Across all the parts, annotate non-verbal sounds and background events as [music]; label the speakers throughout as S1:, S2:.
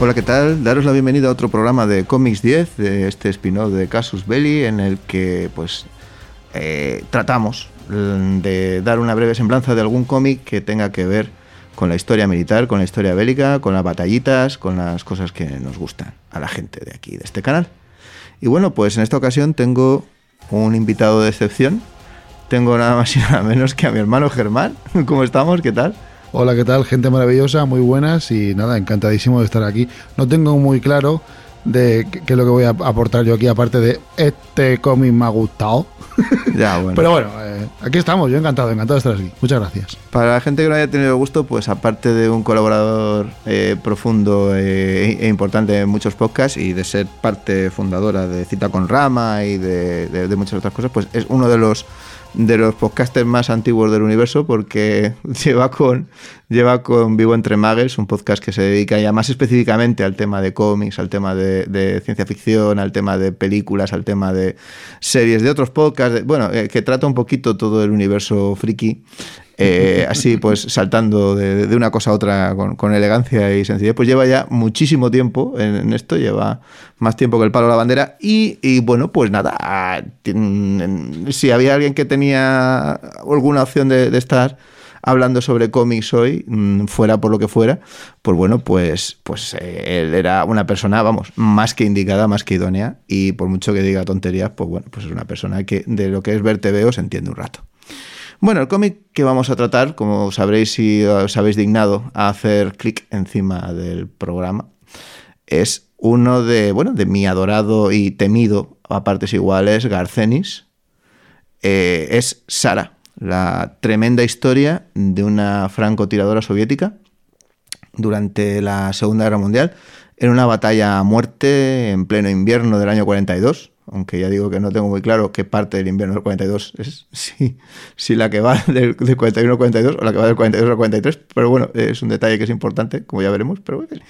S1: Hola, ¿qué tal? Daros la bienvenida a otro programa de Comics 10, de este spin-off de Casus Belli, en el que pues eh, tratamos mm, de dar una breve semblanza de algún cómic que tenga que ver con la historia militar, con la historia bélica, con las batallitas, con las cosas que nos gustan a la gente de aquí, de este canal. Y bueno, pues en esta ocasión tengo un invitado de excepción. Tengo nada más y nada menos que a mi hermano Germán. [laughs] ¿Cómo estamos? ¿Qué tal?
S2: Hola, ¿qué tal? Gente maravillosa, muy buenas y nada, encantadísimo de estar aquí. No tengo muy claro de qué es lo que voy a aportar yo aquí, aparte de este cómic me ha gustado.
S1: Ya, [laughs] bueno.
S2: Pero bueno, eh, aquí estamos, yo encantado, encantado de estar aquí. Muchas gracias.
S1: Para la gente que no haya tenido gusto, pues aparte de un colaborador eh, profundo eh, e importante en muchos podcasts y de ser parte fundadora de Cita con Rama y de, de- de muchas otras cosas, pues es uno de los de los podcasters más antiguos del universo porque [laughs] lleva con lleva con Vivo entre Muggles, un podcast que se dedica ya más específicamente al tema de cómics, al tema de, ciencia ficción, al tema de películas, al tema de series, de otros podcasts, bueno, eh, que trata un poquito todo el universo friki. Eh, así pues saltando de, una cosa a otra con, elegancia y sencillez, pues lleva ya muchísimo tiempo en, esto, lleva más tiempo que el palo a la bandera y, bueno, pues nada, si había alguien que tenía alguna opción de, estar hablando sobre cómics hoy, mm, fuera por lo que fuera, pues bueno, pues, pues eh, él era una persona, vamos, más que indicada, más que idónea, y por mucho que diga tonterías, pues bueno, pues es una persona que de lo que es ver TV se entiende un rato. Bueno, el cómic que vamos a tratar, como sabréis si os habéis dignado a hacer clic encima del programa, es uno de, bueno, de mi adorado y temido a partes iguales Garcenis. Eh, es Sara, la tremenda historia de una francotiradora soviética durante la Segunda Guerra Mundial en una batalla a muerte en pleno invierno del año 42. Aunque ya digo que no tengo muy claro qué parte del invierno del 42 es, si, si la que va del, del 41 al 42 o la que va del 42 al 43, pero bueno, es un detalle que es importante, como ya veremos, pero bueno,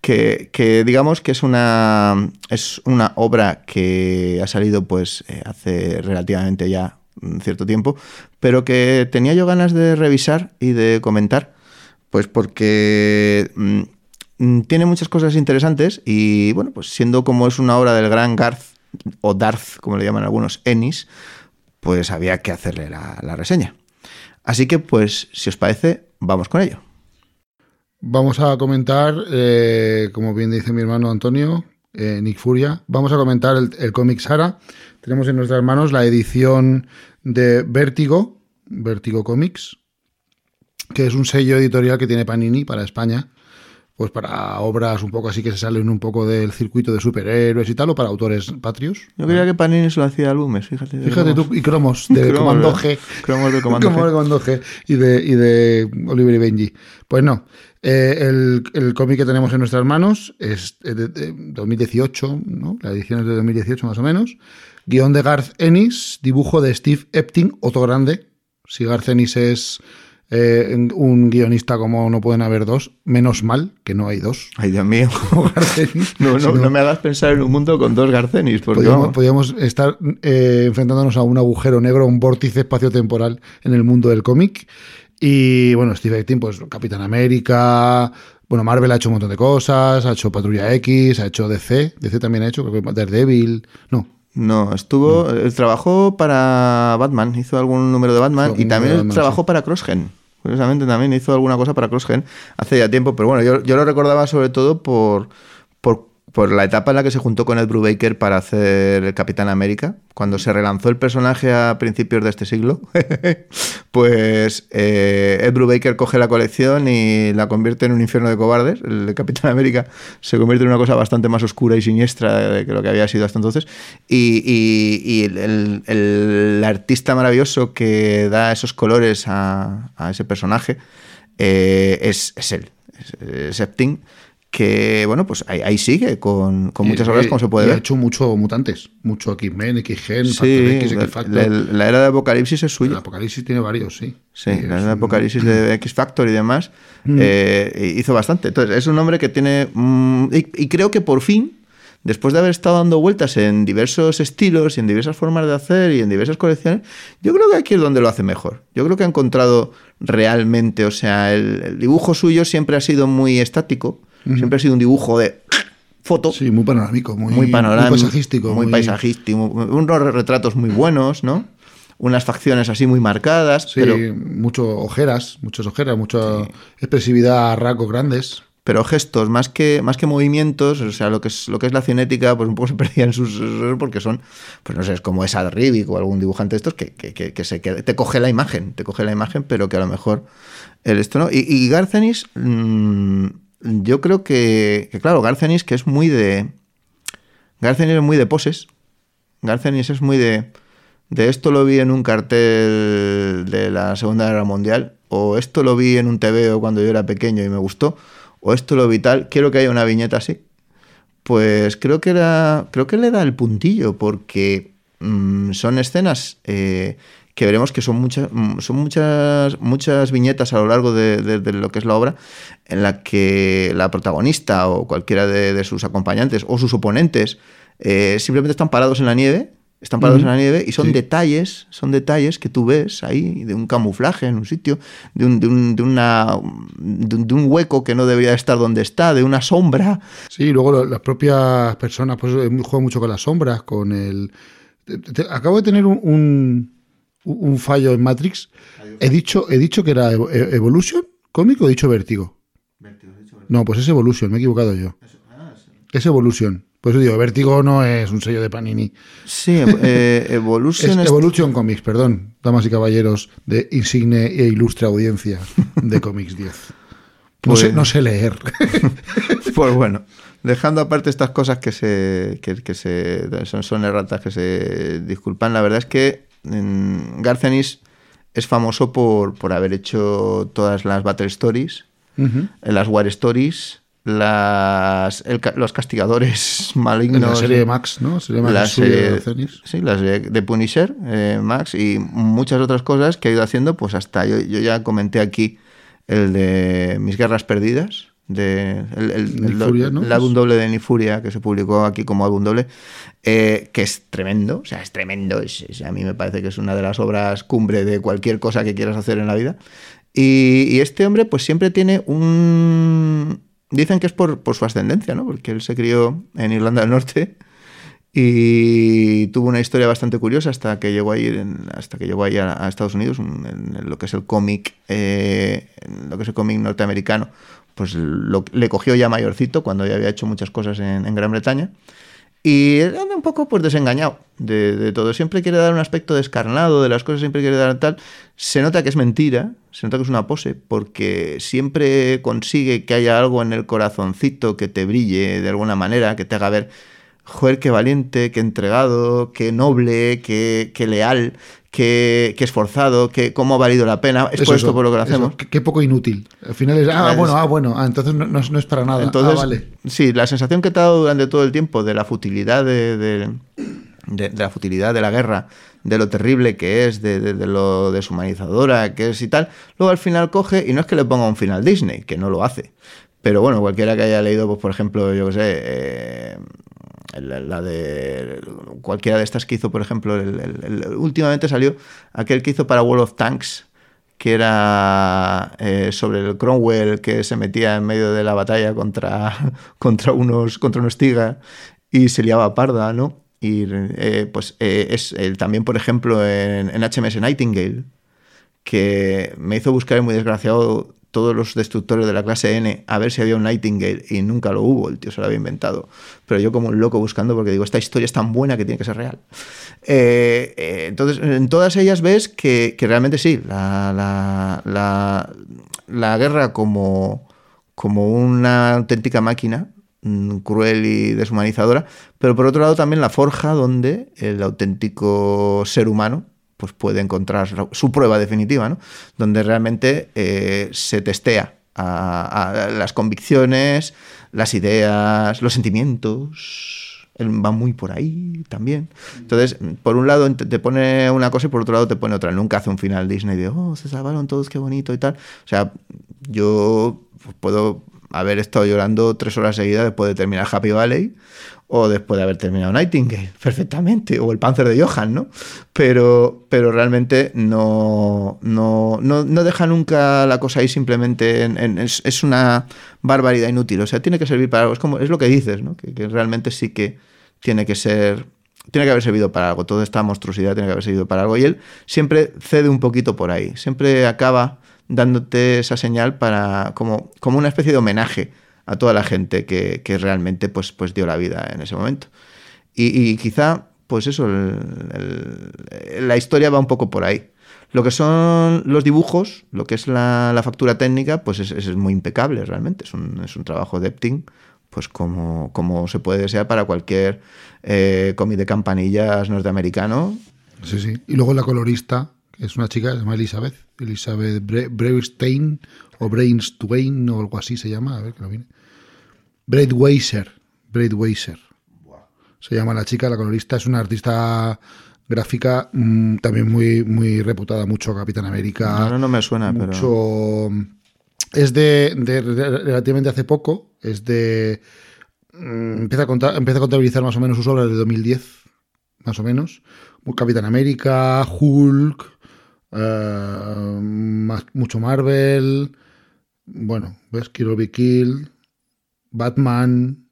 S1: que, que digamos que es una, es una obra que ha salido pues eh, hace relativamente ya un cierto tiempo, pero que tenía yo ganas de revisar y de comentar, pues porque mm, mm, tiene muchas cosas interesantes y bueno, pues siendo como es una obra del gran Garth o Darth, como le llaman algunos, Ennis, pues había que hacerle la, reseña. Así que pues, si os parece, vamos con ello.
S2: Vamos a comentar, eh, como bien dice mi hermano Antonio, eh, Nick Furia, vamos a comentar el, el cómic Sara. Tenemos en nuestras manos la edición de Vértigo, Vértigo Comics, que es un sello editorial que tiene Panini para España, pues para obras un poco así que se salen un poco del circuito de superhéroes y tal, o para autores patrios.
S1: Yo creía que Panini solo hacía álbumes, fíjate.
S2: Fíjate
S1: cromos.
S2: tú, y cromos de [laughs]
S1: Cromos,
S2: Comando. G.
S1: Cromos de [laughs] Comando
S2: Como
S1: G.
S2: de Comando G y de, y de Oliver y Benji. Pues no, eh, el, el cómic que tenemos en nuestras manos es de, de 2018, ¿no? la edición es de 2018 más o menos. Guión de Garth Ennis, dibujo de Steve Epting, otro grande. Si Garth Ennis es eh, un guionista como no pueden haber dos, menos mal que no hay dos.
S1: Ay, Dios mío. [laughs] No, no,
S2: sino-
S1: no me hagas pensar en un mundo con dos Garcenis, porque
S2: Podríamos, podríamos estar eh, enfrentándonos a un agujero negro, un vórtice espacio-temporal en el mundo del cómic. Y bueno, Steve Epting, pues Capitán América. Bueno, Marvel ha hecho un montón de cosas, ha hecho Patrulla X, ha hecho DC. DC también ha hecho, creo que Daredevil. No,
S1: No, estuvo. él trabajó para Batman, hizo algún número de Batman y también
S2: Batman,
S1: trabajó
S2: sí.
S1: para Crossgen. Curiosamente también hizo alguna cosa para Crossgen hace ya tiempo, pero bueno, yo, yo lo recordaba sobre todo por, por, por la etapa en la que se juntó con Ed Brubaker para hacer el Capitán América, cuando se relanzó el personaje a principios de este siglo. [laughs] pues eh, Ed Brubaker coge la colección y la convierte en un infierno de cobardes. El Capitán América se convierte en una cosa bastante más oscura y siniestra de que lo que había sido hasta entonces. Y, el, artista maravilloso que da esos colores a, ese personaje eh, es, él, es, es que bueno, pues ahí, ahí sigue con, con
S2: Y-
S1: muchas obras
S2: y-
S1: como se puede
S2: y ha
S1: ver.
S2: hecho mucho mutantes, mucho X-Men, X-Gen, Factor
S1: Sí,
S2: X,
S1: la,
S2: X-Factor.
S1: la- la era de Apocalipsis es
S2: El
S1: suya.
S2: Apocalipsis tiene varios, sí.
S1: Sí,
S2: es
S1: la era de
S2: un-
S1: Apocalipsis de [laughs] X Factor y demás eh, hizo bastante. Entonces, es un hombre que tiene. mm, y, y creo que por fin, después de haber estado dando vueltas en diversos estilos y en diversas formas de hacer y en diversas colecciones, yo creo que aquí es donde lo hace mejor. Yo creo que ha encontrado realmente, o sea, el, el dibujo suyo siempre ha sido muy estático, siempre ha sido un dibujo de foto
S2: Sí, muy panorámico, muy,
S1: muy panorámico,
S2: muy paisajístico.
S1: muy, paisajístico, muy- unos retratos muy buenos, ¿no? Unas facciones así muy marcadas,
S2: Sí,
S1: pero,
S2: mucho ojeras, muchas ojeras, mucha expresividad a rasgos grandes.
S1: pero gestos más que más que movimientos, o sea, lo que es lo que es la cinética, pues un poco se [laughs] perdía en sus porque son, pues no sé, es como esa Rivik o algún dibujante de estos que, que, que- que se te coge la imagen, te coge la imagen, pero que a lo mejor el esto no. Y, y Garcenis, mm, yo creo que, claro, Garcenis que es muy de Garcenis es muy de poses. Garcenis es muy de. De esto lo vi en un cartel de la Segunda Guerra Mundial, o esto lo vi en un TVO cuando yo era pequeño y me gustó, o esto lo vi tal. Quiero que haya una viñeta así. Pues creo que era. Creo que le da el puntillo, porque mm, son escenas eh, que veremos que son muchas, mm, son muchas, muchas viñetas a lo largo de, de- de lo que es la obra, en la que la protagonista o cualquiera de, de sus acompañantes o sus oponentes eh, simplemente están parados en la nieve. Están parados en la nieve y son
S2: Sí.
S1: detalles, son detalles que tú ves ahí, de un camuflaje en un sitio, de un, de un, de una, de un, de un hueco que no debería estar donde está, de una sombra.
S2: Sí, luego lo- las propias personas pues juegan mucho con las sombras, con el... te- te- acabo de tener un, un, un fallo en Matrix. He dicho, he dicho que era Evo- E- Evolution cómico o he dicho Vértigo. No, pues es Evolution, me he equivocado yo. Es Evolution. Pues digo, Vértigo no es un sello de Panini.
S1: Sí, eh, [laughs]
S2: Es
S1: Evolution es-
S2: Evolution Comics, perdón, damas y caballeros de insigne e ilustre audiencia de [laughs] Comics 10. No, sé,
S1: Pues-
S2: no sé leer. [laughs]
S1: Pues bueno, dejando aparte estas cosas que se, que, que se son, son erratas que se disculpan, la verdad es que Garcenis es famoso por, por haber hecho todas las Battle Stories, eh, las War Stories, las, el los castigadores [laughs]
S2: En
S1: malignos.
S2: la serie de Max, ¿no? Serie Max
S1: la
S2: suya
S1: serie-
S2: de Cenis.
S1: sí, de, de Punisher, eh, Max, y muchas otras cosas que ha ido haciendo, pues hasta yo, yo ya comenté aquí el de Mis Guerras Perdidas, de el, el- el-
S2: Furia, ¿no?
S1: el álbum doble de Nifuria, que se publicó aquí como álbum doble, eh, que es tremendo, o sea, es tremendo, es- es- a mí me parece que es una de las obras cumbre de cualquier cosa que quieras hacer en la vida. Y, y este hombre, pues siempre tiene un... Dicen que es por, por su ascendencia, ¿no? Porque él se crió en Irlanda del Norte y tuvo una historia bastante curiosa hasta que llegó ahí, en- hasta que llegó ahí a, a Estados Unidos, un- en, en lo que es el cómic, eh, lo que es el cómic norteamericano, pues le cogió ya mayorcito cuando ya había hecho muchas cosas en, Gran Bretaña. Y anda un poco pues desengañado de, de todo. Siempre quiere dar un aspecto descarnado de las cosas, siempre quiere dar tal. Se nota que es mentira, se nota que es una pose, porque siempre consigue que haya algo en el corazoncito que te brille de alguna manera, que te haga ver, joder, qué valiente, qué entregado, qué noble, qué, qué leal, qué, qué esforzado, qué, cómo ha valido la pena. Es
S2: Eso,
S1: por esto
S2: eso,
S1: por lo que lo hacemos.
S2: Qué, qué poco inútil. Al final es, ah,
S1: Es-
S2: bueno, ah, bueno, ah, entonces no, no es- no es para nada.
S1: Entonces,
S2: ah, vale.
S1: sí, la sensación que te ha dado durante todo el tiempo de la futilidad de, de- de- de la futilidad de la guerra, de lo terrible que es, de, de- de lo deshumanizadora que es y tal, luego al final coge, y no es que le ponga un final Disney, que no lo hace, pero bueno, cualquiera que haya leído, pues por ejemplo, yo qué sé, eh, la, de cualquiera de estas que hizo, por ejemplo, el- el- el- últimamente salió aquel que hizo para World of Tanks, que era eh, sobre el Cromwell que se metía en medio de la batalla contra, [laughs] contra unos contra unos Tiga y se liaba parda, ¿no? Y eh, pues eh, es el- también, por ejemplo, en, en HMS Nightingale, que me hizo buscar muy desgraciado todos los destructores de la clase N a ver si había un Nightingale y nunca lo hubo, el tío se lo había inventado. Pero yo como un loco buscando porque digo, esta historia es tan buena que tiene que ser real. Eh, eh, entonces, en todas ellas ves que, que realmente sí, la, la, la, la guerra como, como una auténtica máquina mm, cruel y deshumanizadora, pero por otro lado también la forja donde el auténtico ser humano pues puede encontrar su prueba definitiva, ¿no? Donde realmente eh, se testea las convicciones, las ideas, los sentimientos. Va muy por ahí también. Entonces, por un lado te pone una cosa y por otro lado te pone otra. Nunca hace un final Disney de, oh, se salvaron todos, qué bonito y tal. O sea, yo puedo haber estado llorando tres horas seguidas después de terminar Happy Valley o después de haber terminado Nightingale, [laughs] perfectamente, o el Panzer de Johan, ¿no? Pero, pero realmente no, no, no, deja nunca la cosa ahí simplemente en, es, una barbaridad inútil, o sea, tiene que servir para algo, es, como, es lo que dices, ¿no? Que, que, realmente sí que tiene que ser, tiene que haber servido para algo, toda esta monstruosidad tiene que haber servido para algo, y él siempre cede un poquito por ahí, siempre acaba dándote esa señal para como, como una especie de homenaje a toda la gente que, realmente pues, pues dio la vida en ese momento. Y, quizá, pues eso, la historia va un poco por ahí. Lo que son los dibujos, lo que es la, factura técnica, pues es, muy impecable realmente. Es un, es un trabajo de Epting, pues como, como, se puede desear para cualquier eh, cómic de campanillas norteamericano.
S2: Sí, sí. Y luego la colorista, es una chica, se llama Elizabeth, Elizabeth Breustein o Brainstein o algo así se llama, a ver que lo viene. Braidweiser, Braidweiser. Se llama la chica, la colorista, es una artista gráfica mm, también muy, muy reputada, mucho Capitán América.
S1: No, no, me suena,
S2: pero. Es de, relativamente hace poco, es de. Mm, empieza, a empieza a contabilizar más o menos sus obras de 2010, más o menos. Capitán América, Hulk, eh, mucho Marvel, bueno, ¿ves? Kill Be Kill, Batman,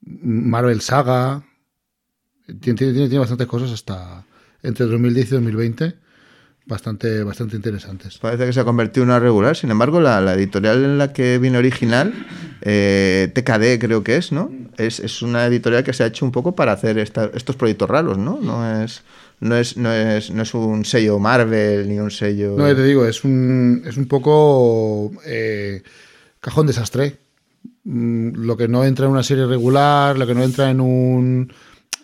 S2: Marvel Saga. Tiene, tiene, bastantes cosas hasta entre 2010 y 2020 bastante, bastante interesantes.
S1: Parece que se ha convertido en una regular, sin embargo, la, editorial en la que viene original, eh, TKD creo que es, ¿no? Es, es, una editorial que se ha hecho un poco para hacer estos proyectos raros, ¿no? No es no es, no es, no es un sello Marvel ni un sello.
S2: No, te digo, es un, es un poco eh, cajón desastre. Mm, lo que no entra en una serie regular, lo que no entra en un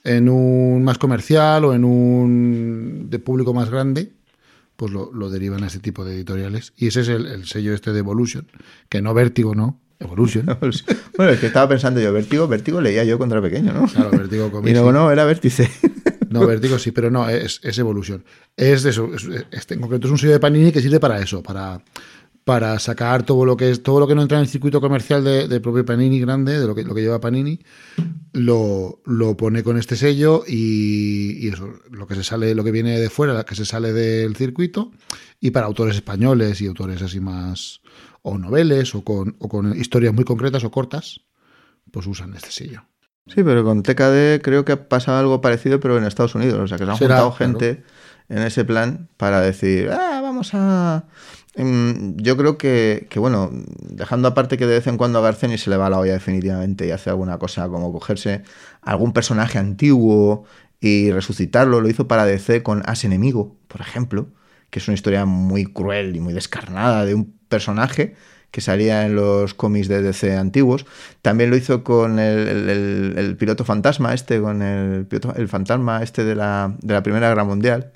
S2: en un más comercial o en un de público más grande, pues lo, derivan a este tipo de editoriales. Y ese es el, sello este de Evolution, que no Vértigo, no, [laughs] Evolution.
S1: bueno, es que estaba pensando yo, Vértigo, Vértigo leía yo cuando era pequeño, ¿no?
S2: Claro, Vértigo [laughs]
S1: Y no, no, era Vértice.
S2: No, Vértigo sí, pero no, es, evolución. Es de eso. este, en concreto es un sello de Panini que sirve para eso, para, sacar todo lo que es todo lo que no entra en el circuito comercial de, propio Panini grande, de lo que, lo que lleva Panini, lo, lo pone con este sello y, eso, lo que se sale, lo que viene de fuera, que se sale del circuito, y para autores españoles y autores así más, o noveles, o con, o con historias muy concretas o cortas, pues usan este sello.
S1: Sí, pero con TKD creo que ha pasado algo parecido, pero en Estados Unidos. O sea, que se han juntado gente en ese plan para decir, ah, vamos a. Em, yo creo que, bueno, dejando aparte que de vez en cuando a Garceni se le va la olla definitivamente y hace alguna cosa como cogerse algún personaje antiguo y resucitarlo, lo hizo para DC con As Enemigo, por ejemplo, que es una historia muy cruel y muy descarnada de un personaje que salía en los cómics de DC antiguos. También lo hizo con el, piloto fantasma, este, con el, el fantasma este de la, de la Primera Guerra Mundial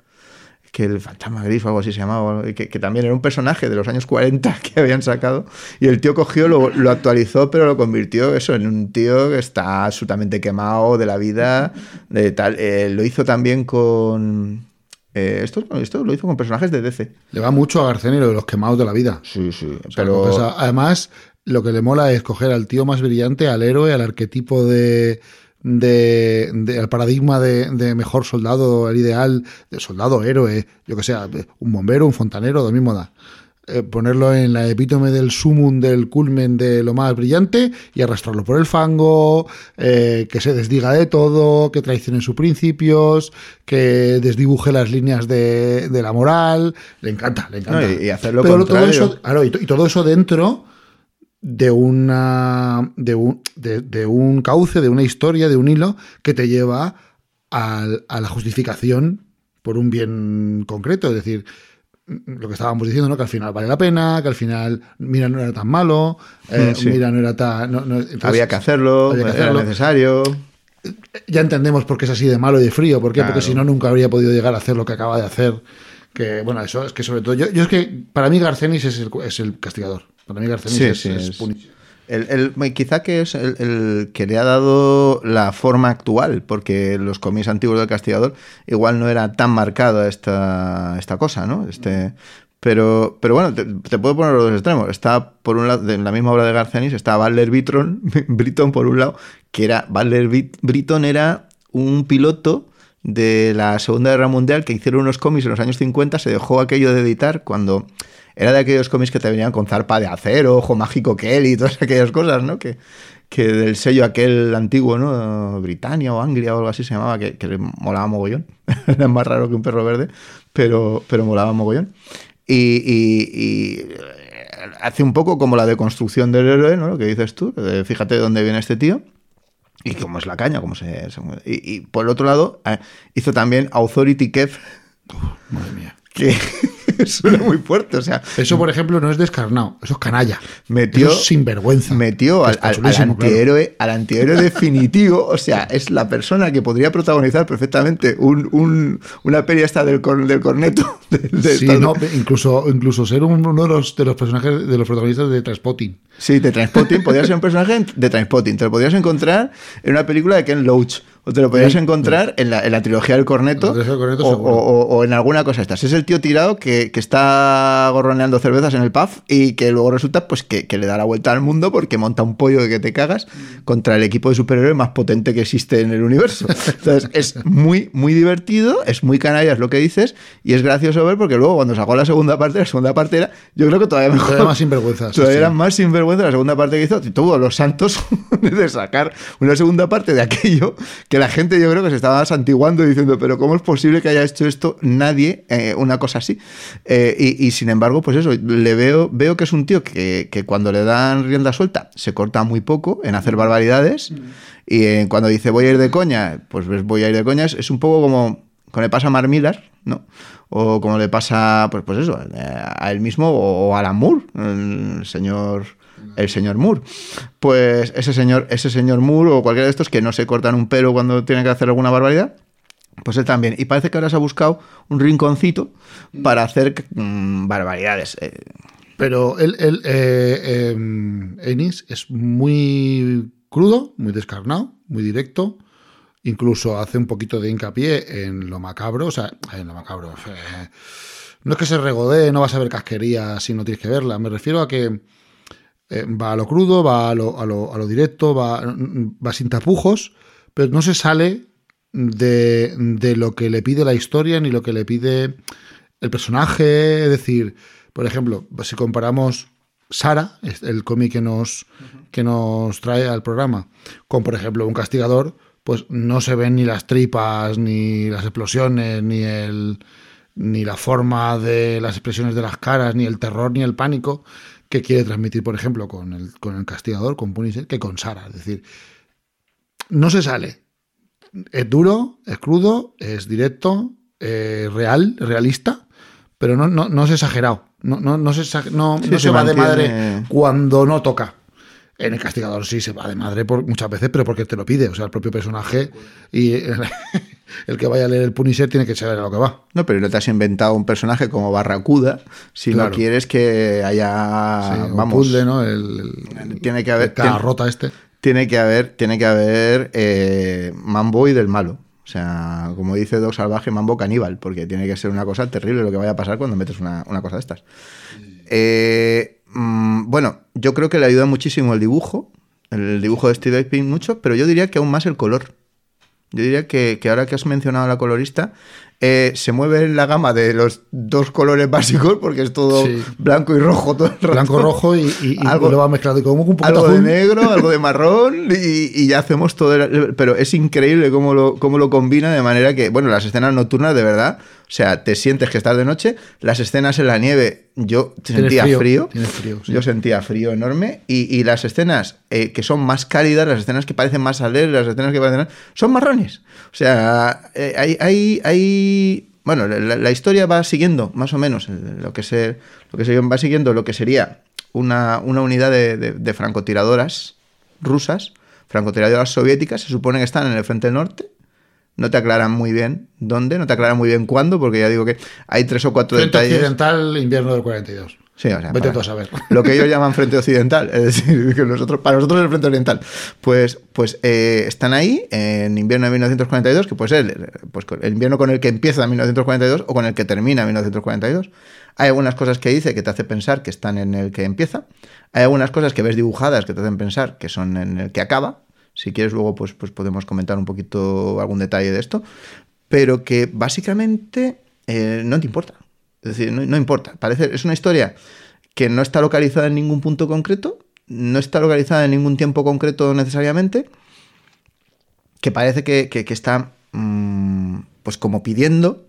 S1: que el fantasma gris o algo así se llamaba, que, también era un personaje de los años 40 [laughs] que habían sacado, y el tío cogió, lo, lo, actualizó, pero lo convirtió eso en un tío que está absolutamente quemado de la vida, de tal. Eh, lo hizo también con eh, esto, esto lo hizo con personajes de DC.
S2: Le va mucho a Garceni lo de los quemados de la vida.
S1: Sí, sí. pero...
S2: además, lo que le mola es coger al tío más brillante, al héroe, al arquetipo de. de, al paradigma de, mejor soldado, el ideal de soldado héroe, yo que sé, un bombero, un fontanero, lo mismo da. Eh, ponerlo en la epítome del sumum, del culmen de lo más brillante y arrastrarlo por el fango, eh, que se desdiga de todo, que traicione sus principios, que desdibuje las líneas de, la moral. Le encanta, le encanta.
S1: y, hacerlo todo
S2: eso, y, todo eso dentro de una de un, de, un cauce, de una historia, de un hilo que te lleva a, a la justificación por un bien concreto. Es decir, lo que estábamos diciendo, ¿no? Que al final vale la pena, que al final, mira, no era tan malo, eh, mm, mira, no era tan...
S1: había que hacerlo, era necesario.
S2: Ya entendemos por qué es así de malo y de frío, ¿por qué? Porque si no, nunca habría podido llegar a hacer lo que acaba de hacer. Que, bueno, eso es que sobre todo... Yo, yo es que, para mí, Garcenis es el, es el castigador. Para mí Garcenis
S1: Sí,
S2: es,
S1: sí,
S2: es.
S1: El, el- quizá que es el, que le ha dado la forma actual, porque los cómics antiguos del Castigador igual no era tan marcada esta, esta cosa, ¿no? Este, pero, pero bueno, te, puedo poner los dos extremos. Está, por un lado, en la misma obra de Garcenis, está Butler Britton, Britton, [laughs] por un lado, que era, Butler Brit- Britton era un piloto de la Segunda Guerra Mundial que hicieron unos cómics en los años 50, se dejó aquello de editar cuando era de aquellos cómics que te venían con zarpa de acero, ojo mágico Kelly y [laughs] todas aquellas cosas, ¿no? Que, que del sello aquel antiguo, ¿no? Britannia o Anglia o algo así se llamaba, que, que molaba mogollón. [laughs] era más raro que un perro verde, pero, pero molaba mogollón. Y, y- y, hace un poco como la deconstrucción del héroe, ¿no? Lo que dices tú, fíjate de dónde viene este tío. Y cómo es la caña, cómo se... se- y, y por el otro lado, eh, hizo también Authority Kev,
S2: Madre mía.
S1: que [laughs] suena muy fuerte, o sea,
S2: Eso, por ejemplo, no es descarnado, eso es canalla.
S1: Metió-
S2: eso es sinvergüenza.
S1: metió al,
S2: Está
S1: al- al
S2: chulísimo, claro.
S1: antihéroe, al antihéroe definitivo, o sea, [laughs] es la persona que podría protagonizar perfectamente un, un- una peli esta del, cor- del corneto. [laughs] de- de
S2: Sí, no, incluso, incluso ser un- uno de los, de los personajes, de los protagonistas de Transpotting.
S1: Sí, de Transpotting, podría ser un personaje de Transpotting. Te lo podrías encontrar en una película de Ken Loach. O te lo podrías
S2: Sí.
S1: encontrar en la, en la trilogía del corneto.
S2: En la trilogía del Corneto,
S1: o, o- o en alguna cosa estas. Es el tío tirado que, que está gorroneando cervezas en el pub y que luego resulta pues que, que le da la vuelta al mundo porque monta un pollo de que te cagas contra el equipo de superhéroes más potente que existe en el universo. [laughs] Entonces es muy, muy divertido, es muy canalla, es lo que dices, y es gracioso ver porque luego cuando sacó la segunda parte, la segunda parte era, yo creo que todavía mejor.
S2: Todavía más sinvergüenza. sí,
S1: Todavía
S2: sí.
S1: era más sinvergüenza la segunda parte que hizo. Tuvo los santos [laughs] de sacar una segunda parte de aquello que la gente yo creo que se estaba santiguando diciendo, pero ¿cómo es posible que haya hecho esto nadie eh, una cosa así? Eh, y, sin embargo, pues eso, le veo, veo que es un tío que, que cuando le dan rienda suelta se corta muy poco en hacer barbaridades y eh, cuando dice voy a ir de coña, pues voy a ir de coña, es, un poco como, como le pasa a Mar Millar, ¿no? O como le pasa, pues, pues eso, a él mismo o a Alan el señor, el señor Moore. Pues ese señor, ese señor Moore o cualquiera de estos que no se cortan un pelo cuando tiene que hacer alguna barbaridad, pues él también. Y parece que ahora se ha buscado un rinconcito para hacer mm, barbaridades. Eh,
S2: Pero él, él, eh, eh, Ennis es muy crudo, muy descarnado, muy directo. Incluso hace un poquito de hincapié en lo macabro. O sea, en lo macabro. eh, no es que se regodee, no vas a ver casquería si no tienes que verla. Me refiero a que eh, va a lo crudo, va a lo, a lo, a lo directo, va, va sin tapujos, pero no se sale de, de lo que le pide la historia ni lo que le pide el personaje. Es decir, por ejemplo, si comparamos Sara, el cómic que nos, que nos trae al programa, con, por ejemplo, un castigador, pues no se ven ni las tripas, ni las explosiones, ni el ni la forma de las expresiones de las caras, ni el terror, ni el pánico que quiere transmitir, por ejemplo, con el, con el castigador, con Punisher, que con Sara. Es decir, no se sale. Es duro, es crudo, es directo, es real, realista, pero no, no, no es exagerado. No, no, no se, no,
S1: Sí,
S2: no
S1: se
S2: se, va de madre cuando no toca. En el castigador sí se va de madre por, muchas veces, pero porque te lo pide. O sea, el propio personaje y el, [laughs] el que vaya a leer el Punisher tiene que saber a lo que va.
S1: no, pero no te has inventado un personaje como Barracuda si
S2: Claro.
S1: no quieres que haya.
S2: Sí, un
S1: vamos.
S2: puzzle, ¿no? El, el-
S1: Tiene que haber- tiene-
S2: rota este.
S1: tiene que haber, tiene que haber eh, Mambo y del malo. O sea, como dice Doc Salvaje, Mambo caníbal, porque tiene que ser una cosa terrible lo que vaya a pasar cuando metes una, una cosa de estas. Eh, mm, bueno, yo creo que le ayuda muchísimo el dibujo, el dibujo de Steve Pink mucho, pero yo diría que aún más el color. Yo diría que, que ahora que has mencionado a la colorista, eh, se mueve en la gama de los dos colores básicos, porque es todo
S2: Sí.
S1: blanco y rojo todo el rato.
S2: Blanco, rojo y, y, y [laughs]
S1: Algo-
S2: lo va mezclado y como un poquito
S1: algo de negro, [laughs] algo de marrón y, y ya hacemos todo. el- pero es increíble cómo lo, cómo lo combina de manera que, bueno, las escenas nocturnas de verdad, o sea, te sientes que estás de noche. Las escenas en la nieve, yo sentía
S2: frío,
S1: frío.
S2: tienes frío, sí.
S1: Yo sentía frío enorme. Y, y las escenas eh, que son más cálidas, las escenas que parecen más alegres, las escenas que parecen. son marrones. O sea, eh, hay. hay, hay bueno, la, la historia va siguiendo, más o menos, lo que se, lo que se va siguiendo lo que sería una, una unidad de, de- de francotiradoras rusas, francotiradoras soviéticas, se supone que están en el frente del norte. No te aclaran muy bien dónde, no te aclaran muy bien cuándo, porque ya digo que hay tres o cuatro
S2: Frente
S1: detalles.
S2: occidental, invierno del 42.
S1: Sí, o sea,
S2: Vete
S1: para-
S2: tú a saber. [laughs]
S1: lo que ellos llaman frente occidental, es decir, [laughs] que nosotros, para nosotros es el frente oriental. Pues, pues eh, están ahí en invierno de 1942, que puede ser pues, el invierno con el que empieza 1942 o con el que termina 1942. Hay algunas cosas que dice que te hace pensar que están en el que empieza. Hay algunas cosas que ves dibujadas que te hacen pensar que son en el que acaba. Si quieres luego pues, pues podemos comentar un poquito algún detalle de esto. Pero que básicamente eh, no te importa. Es decir, no, importa. Parece, es una historia que no está localizada en ningún punto concreto, no está localizada en ningún tiempo concreto necesariamente, que parece que, que- que está mm, pues como pidiendo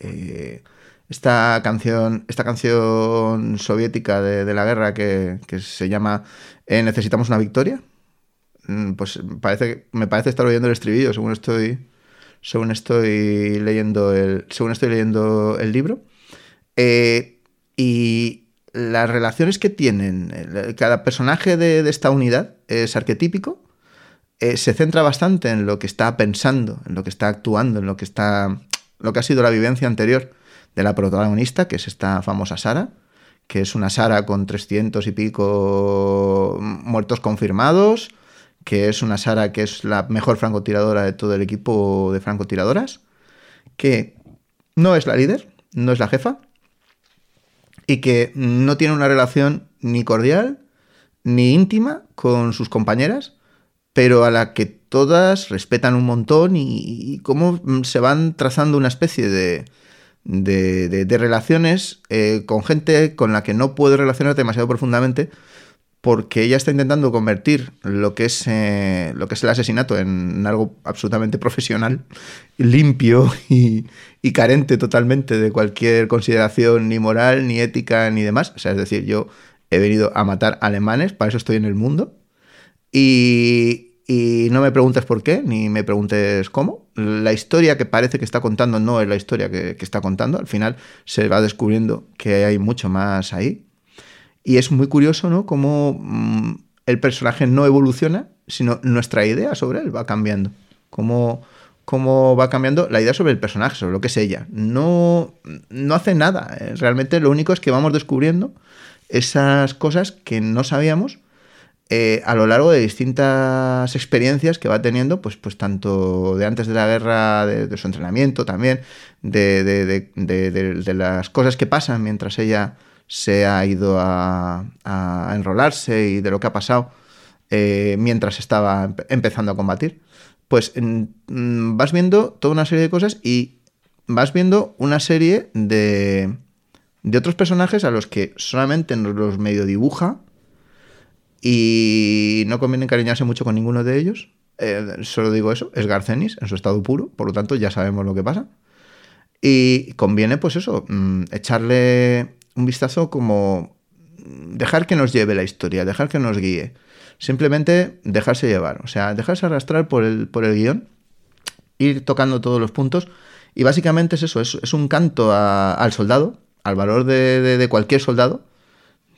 S1: eh, esta canción, esta canción soviética de, de la guerra que, que se llama eh, Necesitamos una victoria. Mm, Pues parece, me parece estar oyendo el estribillo según estoy, según estoy leyendo el, según estoy leyendo el libro. Eh, y las relaciones que tienen el- cada personaje de, de esta unidad es arquetípico. eh, se centra bastante en lo que está pensando, en lo que está actuando, en lo que está. lo que ha sido la vivencia anterior de la protagonista, que es esta famosa Sara, que es una Sara con 300 y pico muertos confirmados, que es una Sara que es la mejor francotiradora de todo el equipo de francotiradoras, que no es la líder, no es la jefa, y que no tiene una relación ni cordial ni íntima con sus compañeras, pero a la que todas respetan un montón y, cómo se van trazando una especie de, de, de- relaciones eh, con gente con la que no puede relacionarte demasiado profundamente porque ella está intentando convertir lo que es eh, lo que es el asesinato en algo absolutamente profesional, limpio [laughs] y, carente totalmente de cualquier consideración ni moral, ni ética, ni demás. O sea, es decir, yo he venido a matar alemanes, para eso estoy en el mundo. Y, no me preguntes por qué, ni me preguntes cómo. La historia que parece que está contando no es la historia que está contando. Al final se va descubriendo que hay mucho más ahí. Y es muy curioso, ¿no? Cómo mm, el personaje no evoluciona, sino nuestra idea sobre él va cambiando. Cómo, cómo va cambiando la idea sobre el personaje, sobre lo que es ella. No, no hace nada. eh, Realmente lo único es que vamos descubriendo esas cosas que no sabíamos eh, a lo largo de distintas experiencias que va teniendo, pues, pues tanto de antes de la guerra, de, de su entrenamiento también, de, de- de- de- de- de las cosas que pasan mientras ella se ha ido a, a enrolarse y de lo que ha pasado eh, mientras estaba empe- empezando a combatir. Pues mm, vas viendo toda una serie de cosas y vas viendo una serie de, de otros personajes a los que solamente nos los medio dibuja y no conviene encariñarse mucho con ninguno de ellos. Eh, solo digo eso, es Garcenis en su estado puro, por lo tanto ya sabemos lo que pasa. Y conviene, pues eso, mm, echarle un vistazo como dejar que nos lleve la historia, dejar que nos guíe. Simplemente dejarse llevar, o sea, dejarse arrastrar por el, por el guion, ir tocando todos los puntos. Y básicamente es eso, es, es un canto al soldado, al valor de- de- cualquier soldado,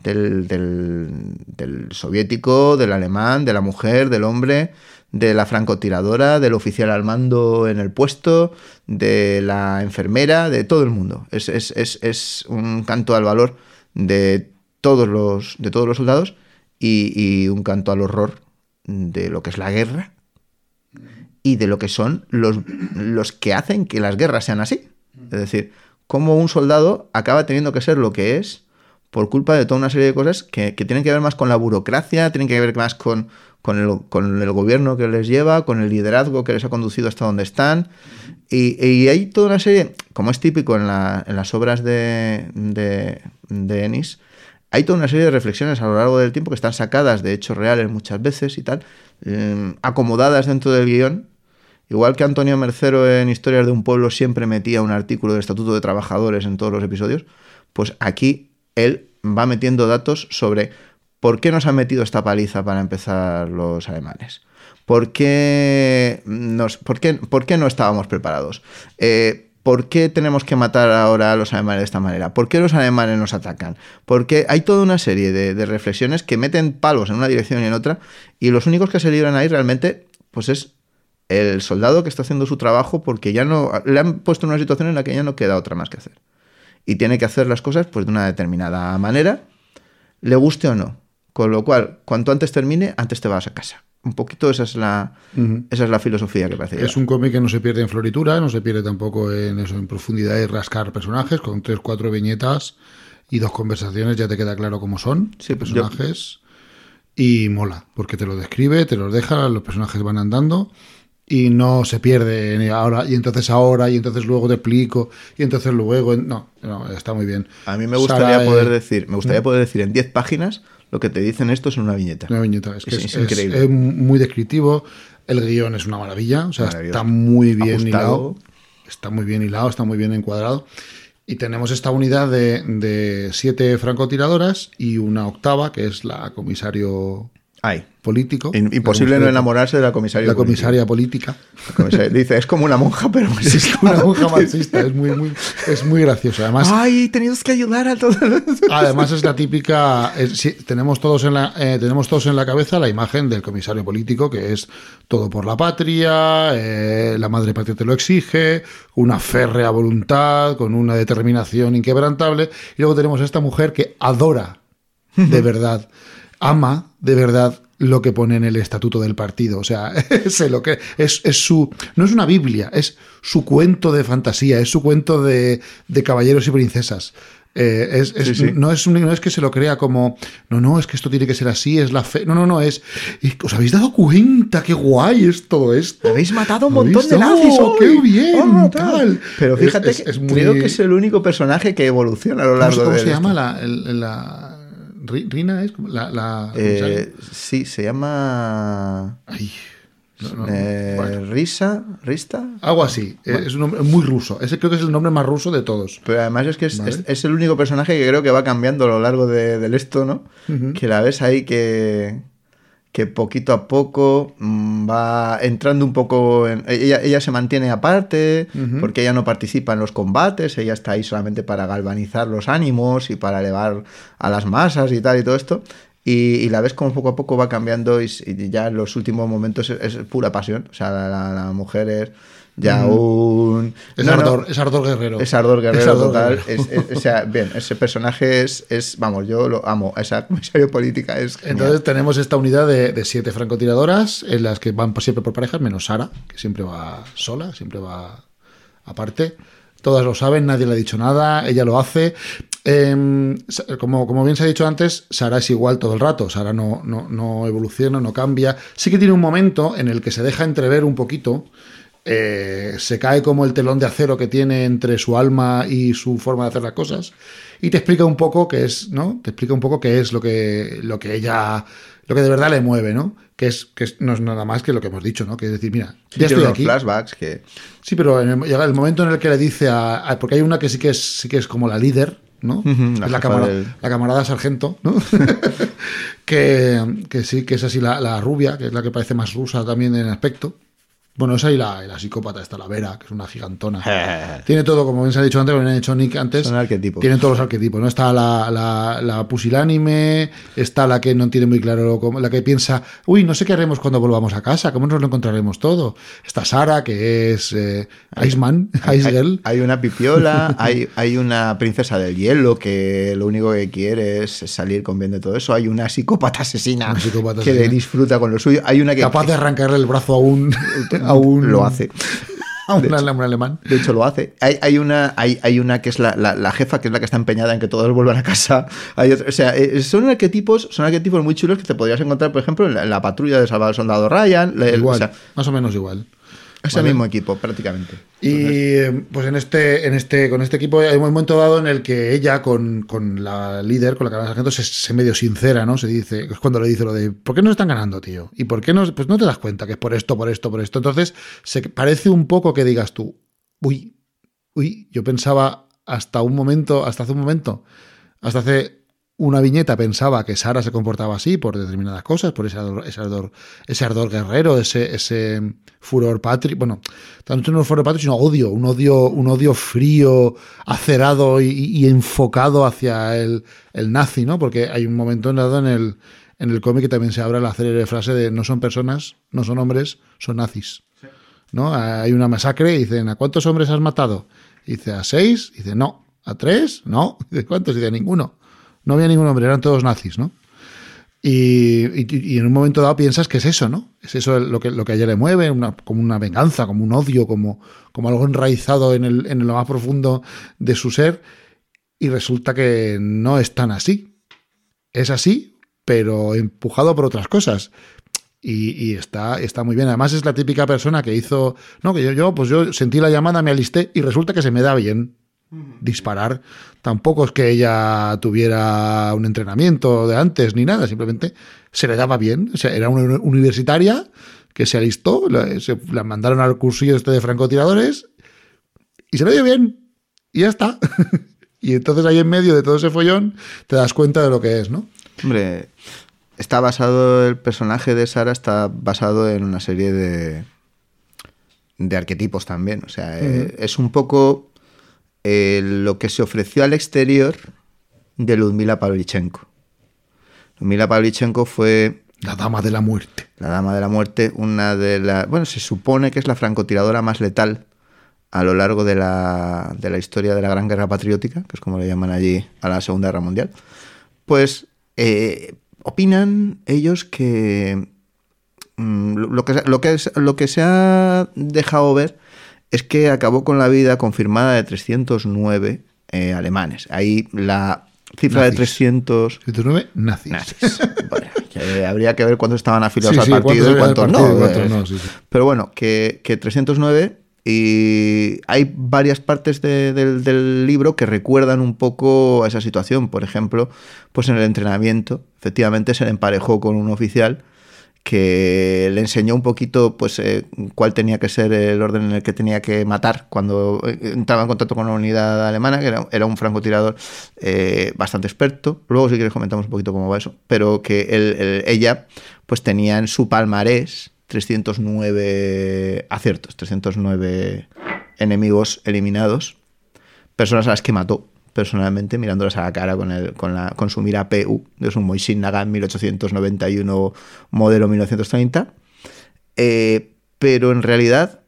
S1: del, del soviético, del alemán, de la mujer, del hombre, de la francotiradora, del oficial al mando en el puesto, de la enfermera, de todo el mundo. Es, es- es- es un canto al valor de todos los, de todos los soldados y, y un canto al horror de lo que es la guerra y de lo que son los, los que hacen que las guerras sean así. Es decir, cómo un soldado acaba teniendo que ser lo que es por culpa de toda una serie de cosas que, que tienen que ver más con la burocracia, tienen que ver más con, con, el, con el gobierno que les lleva, con el liderazgo que les ha conducido hasta donde están. Y, y hay toda una serie, como es típico en, la- en las obras de, de, Ennis, hay toda una serie de reflexiones a lo largo del tiempo que están sacadas de hechos reales muchas veces y tal, eh, acomodadas dentro del guion. Igual que Antonio Mercero en Historias de un Pueblo siempre metía un artículo del Estatuto de Trabajadores en todos los episodios, pues aquí él va metiendo datos sobre por qué nos han metido esta paliza para empezar los alemanes. ¿Por qué, nos, por qué, por qué no estábamos preparados? Eh, ¿Por qué tenemos que matar ahora a los alemanes de esta manera? ¿Por qué los alemanes nos atacan? Porque hay toda una serie de, reflexiones que meten palos en una dirección y en otra, y los únicos que se libran ahí realmente, pues es el soldado que está haciendo su trabajo porque ya no le han puesto en una situación en la que ya no queda otra más que hacer. y tiene que hacer las cosas pues de una determinada manera, le guste o no. Con lo cual, cuanto antes termine, antes te vas a casa. Un poquito esa es la, esa es la filosofía que parece.
S2: Es un cómic que no se pierde en floritura, no se pierde tampoco en eso, en profundidad y rascar personajes, con tres, cuatro viñetas y dos conversaciones, ya te queda claro cómo son
S1: Sí, pues
S2: personajes. Y mola, porque te lo describe, te los deja, los personajes van andando y no se pierde en ahora, y entonces ahora, y entonces luego te explico, y entonces luego. No, no está muy bien.
S1: A mí me gustaría
S2: Sara,
S1: poder
S2: eh,
S1: decir, me gustaría poder decir en 10 páginas lo que te dicen estos en una viñeta.
S2: Una viñeta, es que
S1: Es-
S2: es,
S1: es increíble.
S2: es muy descriptivo. El guion es una maravilla, o sea, está muy bien
S1: Ajustado.
S2: hilado. Está muy bien hilado, está muy bien encuadrado. Y tenemos esta unidad de, de siete francotiradoras y una octava, que es la comisario
S1: Ay,
S2: político.
S1: in- imposible no enamorarse de la comisaria.
S2: La comisaria política.
S1: La comisaria- Dice, es como una monja, pero [laughs]
S2: Es una monja marxista, es muy, muy, es muy gracioso. Además,
S1: Ay, teníamos que ayudar a todos.
S2: Además es la típica, es- sí, tenemos todos en la, eh, tenemos todos en la cabeza la imagen del comisario político que es todo por la patria, eh, la madre patria te lo exige, una férrea voluntad, con una determinación inquebrantable, y luego tenemos a esta mujer que adora de [laughs] verdad, ama de verdad lo que pone en el estatuto del partido. O sea, [laughs] es lo que es, es su. No es una Biblia, es su cuento de fantasía, es su cuento de, de caballeros y princesas. Eh, es, es-
S1: Sí, sí.
S2: No, es un- no es que se lo crea como, no, no, es que esto tiene que ser así, es la fe. No, no, no, es. y ¿Os habéis dado cuenta qué guay es todo esto?
S1: Habéis matado a un
S2: ¿Habéis
S1: montón de nazis.
S2: ¡Oh, qué bien!
S1: ¡Oh,
S2: tal!
S1: Pero fíjate
S2: es-
S1: que
S2: es muy-
S1: creo que es el único personaje que evoluciona a lo
S2: ¿Cómo,
S1: largo
S2: se- cómo
S1: de
S2: se llama la, Rina? ¿Es? La, la
S1: Eh, sí, se llama
S2: Ay, no, no,
S1: eh,
S2: bueno.
S1: Risa, Rista.
S2: Algo así. Eh, Es un nombre muy ruso. Ese creo que es el nombre más ruso de todos.
S1: Pero además es que es,
S2: Vale.
S1: es- es el único personaje que creo que va cambiando a lo largo de- del esto, ¿no? Que la ves ahí que, que poquito a poco mm, va entrando un poco en... Ella, ella se mantiene aparte porque ella no participa en los combates, ella está ahí solamente para galvanizar los ánimos y para elevar a las masas y tal y todo esto. Y, y la ves como poco a poco va cambiando y, y ya en los últimos momentos es, es pura pasión. O sea, la, la- la mujer es ya un...
S2: Es,
S1: No, no,
S2: ardor, es ardor guerrero.
S1: es ardor guerrero
S2: Es ardor
S1: total.
S2: guerrero.
S1: Es- es- o sea, bien, ese personaje es, es, vamos, yo lo amo. Esa [laughs] comisario política es genial.
S2: Entonces tenemos esta unidad de, de siete francotiradoras en las que van siempre por parejas, menos Sara, que siempre va sola, siempre va aparte. Todas lo saben, nadie le ha dicho nada, ella lo hace. Eh, sa- como, como bien se ha dicho antes, Sara es igual todo el rato. Sara no, no, no evoluciona, no cambia. Sí que tiene un momento en el que se deja entrever un poquito. Eh, se cae como el telón de acero que tiene entre su alma y su forma de hacer las cosas. Y te explica un poco qué es, ¿no? Te explica un poco qué es lo que, lo que ella, lo que de verdad le mueve, ¿no? Que es, que es- no es nada más que lo que hemos dicho, ¿no? Que es decir, mira,
S1: Sí,
S2: ya estoy aquí.
S1: flashbacks que...
S2: Sí, pero en el- llega el momento en el que le dice a, a- porque hay una que sí que es, sí que es como la líder, ¿no?
S1: La
S2: es la, camara-
S1: del-
S2: la camarada sargento, ¿no? [laughs] [laughs] que, que sí, que es así la, la rubia, que es la que parece más rusa también en aspecto. Bueno, esa y la, y la psicópata, está la Vera, que es una gigantona. [laughs] Tiene todo, como bien se ha dicho antes, como bien ha dicho Nick antes.
S1: Son arquetipos.
S2: Tiene todos los arquetipos, ¿no? Está la, la, la pusilánime, está la que no tiene muy claro, cómo- la que piensa, uy, no sé qué haremos cuando volvamos a casa, cómo nos lo encontraremos todo. Está Sara, que es eh, Iceman, [laughs] Ice
S1: Hay,
S2: Girl.
S1: hay una pipiola, hay, hay una princesa del hielo que lo único que quiere es salir con bien de todo eso. Hay una psicópata asesina
S2: Una psicópata
S1: que
S2: asesina.
S1: disfruta con lo suyo. Hay una que
S2: Capaz de arrancarle el brazo a un. [laughs] a un
S1: lo hace. [laughs]
S2: A un,
S1: De hecho.
S2: un alemán.
S1: De hecho, lo hace. Hay, hay una, hay, hay una que es la, la- la jefa, que es la que está empeñada en que todos vuelvan a casa. Hay o sea, eh, son arquetipos, son arquetipos muy chulos que te podrías encontrar, por ejemplo, en la, en la patrulla de Salvador Soldado Ryan. la- el-
S2: Igual,
S1: o sea,
S2: más o menos igual.
S1: Es
S2: Vale.
S1: el mismo equipo, prácticamente.
S2: Y eh, pues en este, en este, con este equipo hay un momento dado en el que ella con, con la líder, con la cara de sargento, se, se medio sincera, ¿no? Se dice, es cuando le dice lo de ¿por qué no están ganando, tío? ¿Y por qué no? Pues no te das cuenta que es por esto, por esto, por esto. Entonces, se parece un poco que digas tú, uy, uy, yo pensaba hasta un momento, hasta hace un momento, hasta hace una viñeta pensaba que Sara se comportaba así por determinadas cosas, por ese ardor, ese ardor, ese ardor guerrero, ese, ese furor patrio, bueno, tanto no furor patrio, sino odio, un odio, un odio frío, acerado y, y enfocado hacia el, el nazi, ¿no? Porque hay un momento dado en el, en el cómic que también se abre la célebre frase de no son personas, no son hombres, son nazis. ¿no? Hay una masacre y dicen, ¿a cuántos hombres has matado? Y dice, ¿a seis? Y dice, no, ¿A tres? ¿No? ¿De [laughs] cuántos? Dice ninguno. No había ningún hombre, eran todos nazis, ¿no? Y, en un momento dado piensas que es eso, ¿no? Es eso lo que, lo a ella le mueve, como una venganza, como un odio, como, algo enraizado en lo más profundo de su ser. Y resulta que no es tan así. Es así, pero empujado por otras cosas. Y, está, está muy bien. Además, es la típica persona que hizo. No, que yo, yo, pues yo sentí la llamada, me alisté y resulta que se me da bien disparar. Tampoco es que ella tuviera un entrenamiento de antes ni nada, simplemente se le daba bien. O sea, era una universitaria que se alistó, la, se, la mandaron al cursillo este de francotiradores y se le dio bien. Y ya está. [laughs] y entonces ahí en medio de todo ese follón te das cuenta de lo que es, ¿no?
S1: Hombre, está basado, el personaje de Sara está basado en una serie de, de arquetipos también. O sea, eh, es un poco eh, lo que se ofreció al exterior de Ludmila Pavlichenko. Ludmila Pavlichenko fue...
S2: La dama de la muerte.
S1: La dama de la muerte, una de las... Bueno, se supone que es la francotiradora más letal a lo largo de la, de la historia de la Gran Guerra Patriótica, que es como le llaman allí a la Segunda Guerra Mundial. Pues eh, opinan ellos que, mm, lo que, lo, que lo que se ha dejado ver es que acabó con la vida confirmada de 309 eh, alemanes. Ahí la cifra de 300...
S2: 309 nazis.
S1: habría que ver cuántos estaban afiliados al partido y cuántos no. Pero bueno, que, que 309 y hay varias partes del, libro que recuerdan un poco a esa situación. Por ejemplo, pues en el entrenamiento, efectivamente se le emparejó con un oficial que le enseñó un poquito pues eh, cuál tenía que ser el orden en el que tenía que matar cuando eh, entraba en contacto con una unidad alemana, que era, un francotirador eh, bastante experto. Luego si quieres comentamos un poquito cómo va eso. Pero que ella pues tenía en su palmarés 309 aciertos, 309 enemigos eliminados, personas a las que mató personalmente, mirándolas a la cara con, el, con, la, con su mira PU, es un Moishin Nagant 1891 modelo 1930. Eh, pero en realidad,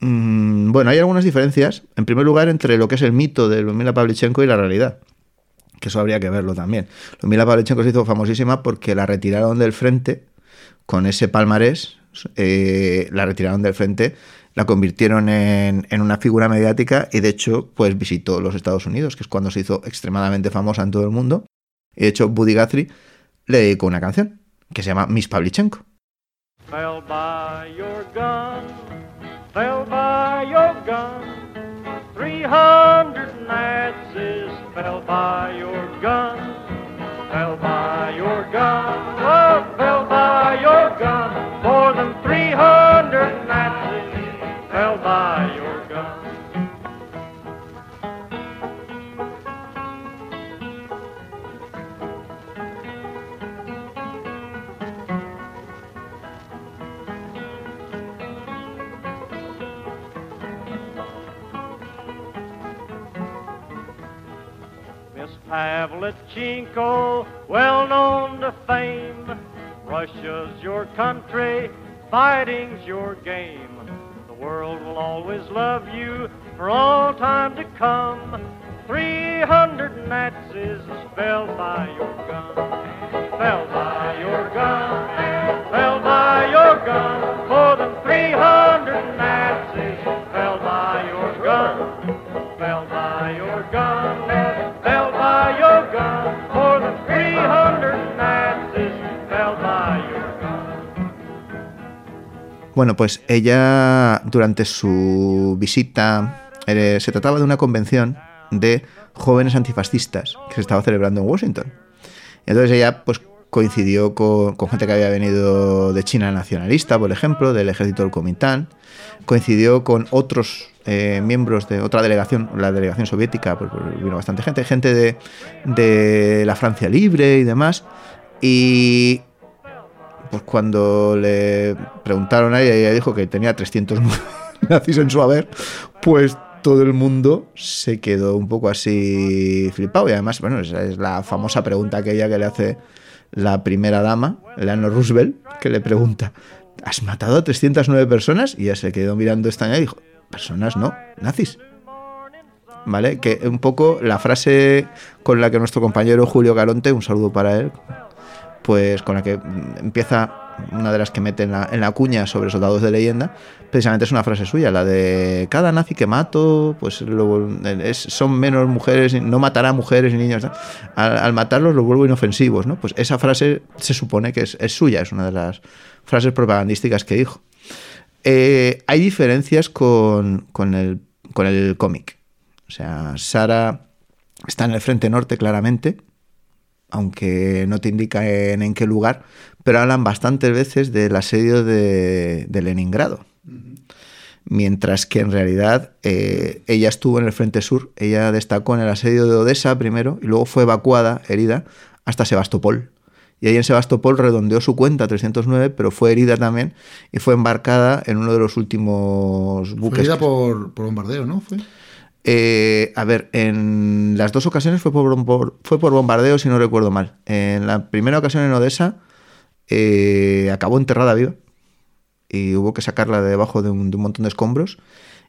S1: mm, bueno, hay algunas diferencias, en primer lugar, entre lo que es el mito de Lumila Pavlichenko y la realidad que eso habría que verlo también. Lumila Pavlichenko se hizo famosísima porque la retiraron del frente con ese palmarés, eh, la retiraron del frente, la convirtieron en, una figura mediática y de hecho pues visitó los Estados Unidos, que es cuando se hizo extremadamente famosa en todo el mundo. Y de hecho Buddy Guthrie le dedicó una canción que se llama Miss Pavlichenko. Fell by your gun, fell by your gun, 300 Nazis fell by your gun, fell by your gun, Pavlichenko, well known to fame, Russia's your country, fighting's your game. The world will always love you for all time to come. 300 Nazis fell by your gun, fell by your gun, fell by your gun. More than 300 Nazis fell by your gun, Bueno, pues ella durante su visita eh, se trataba de una convención de jóvenes antifascistas que se estaba celebrando en Washington. Entonces ella pues coincidió con, gente que había venido de China nacionalista, por ejemplo, del ejército del Kuomintang, coincidió con otros eh, miembros de otra delegación, la delegación soviética, pues, pues, vino bastante gente, gente de, de la Francia Libre y demás, y pues cuando le preguntaron a ella, ella dijo que tenía 300 [laughs] nazis en su haber, pues todo el mundo se quedó un poco así flipado. Y además, bueno, esa es la famosa pregunta aquella que le hace la primera dama, Eleanor Roosevelt, que le pregunta, ¿has matado a 309 personas? Y ella se quedó mirando esta y dijo, personas no, nazis. ¿vale? Que un poco la frase con la que nuestro compañero Julio Galonte, un saludo para él, pues con la que empieza una de las que mete en la, cuña sobre soldados de leyenda, precisamente es una frase suya, la de cada nazi que mato, pues son menos mujeres, no matará mujeres y niños. Al, matarlos los vuelvo inofensivos, ¿no? Pues esa frase se supone que es, es suya, es una de las frases propagandísticas que dijo. Eh, hay diferencias con, con el, con el cómic. O sea, Sara está en el frente norte claramente, aunque no te indica en, en qué lugar, pero hablan bastantes veces del asedio de, de Leningrado. Mientras que en realidad eh, ella estuvo en el frente sur, ella destacó en el asedio de Odessa primero y luego fue evacuada, herida, hasta Sebastopol. Y ahí en Sebastopol redondeó su cuenta 309, pero fue herida también y fue embarcada en uno de los últimos
S2: Fue
S1: buques.
S2: herida
S1: que-
S2: por, por bombardeo, ¿no? Fue.
S1: Eh, a ver, en las dos ocasiones fue por, bombardeo, si no recuerdo mal. En la primera ocasión en Odessa eh, acabó enterrada viva y hubo que sacarla de debajo de un, montón de escombros.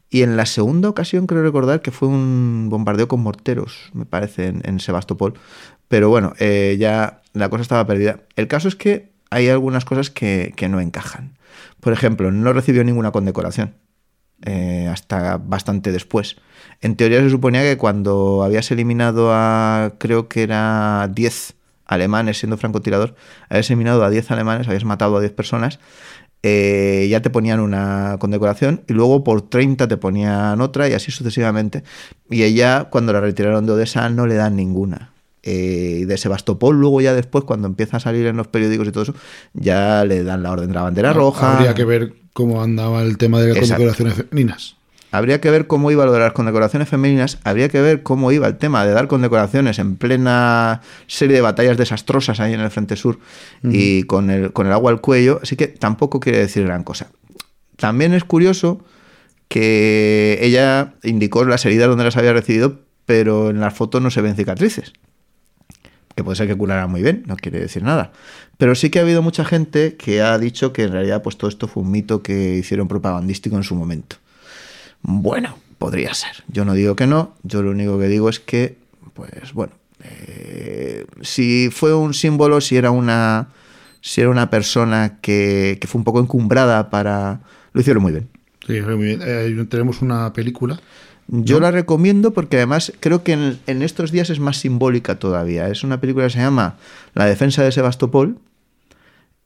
S1: Y en la segunda ocasión creo recordar que fue un bombardeo con morteros, me parece, en, Sebastopol. Pero bueno, eh, ya la cosa estaba perdida. El caso es que hay algunas cosas que no encajan. Por ejemplo, no recibió ninguna condecoración eh, hasta bastante después. En teoría se suponía que cuando habías eliminado a, creo que era 10 alemanes siendo francotirador, habías eliminado a 10 alemanes, habías matado a 10 personas, eh, ya te ponían una condecoración y luego por 30 te ponían otra y así sucesivamente. Y ella, cuando la retiraron de Odessa, no le dan ninguna. Eh, y de Sebastopol, luego ya después, cuando empieza a salir en los periódicos y todo eso, ya le dan la orden de la bandera roja.
S2: Habría que ver cómo andaba el tema de las
S1: Exacto.
S2: condecoraciones femeninas.
S1: Habría que ver cómo iba lo de las condecoraciones femeninas, habría que ver cómo iba el tema de dar condecoraciones en plena serie de batallas desastrosas ahí en el Frente Sur y con el, con el agua al cuello, así que tampoco quiere decir gran cosa. También es curioso que ella indicó las heridas donde las había recibido, pero en las fotos no se ven cicatrices. Que puede ser que curara muy bien, no quiere decir nada. Pero sí que ha habido mucha gente que ha dicho que en realidad pues todo esto fue un mito que hicieron propagandístico en su momento. Bueno, podría ser. Yo no digo que no, yo lo único que digo es que, pues bueno, eh, si fue un símbolo, si era una, si era una persona que, que fue un poco encumbrada para... Lo hicieron muy bien.
S2: Sí, muy bien. Eh, tenemos una película.
S1: Yo la recomiendo porque además creo que en, en estos días es más simbólica todavía. Es una película que se llama La defensa de Sebastopol.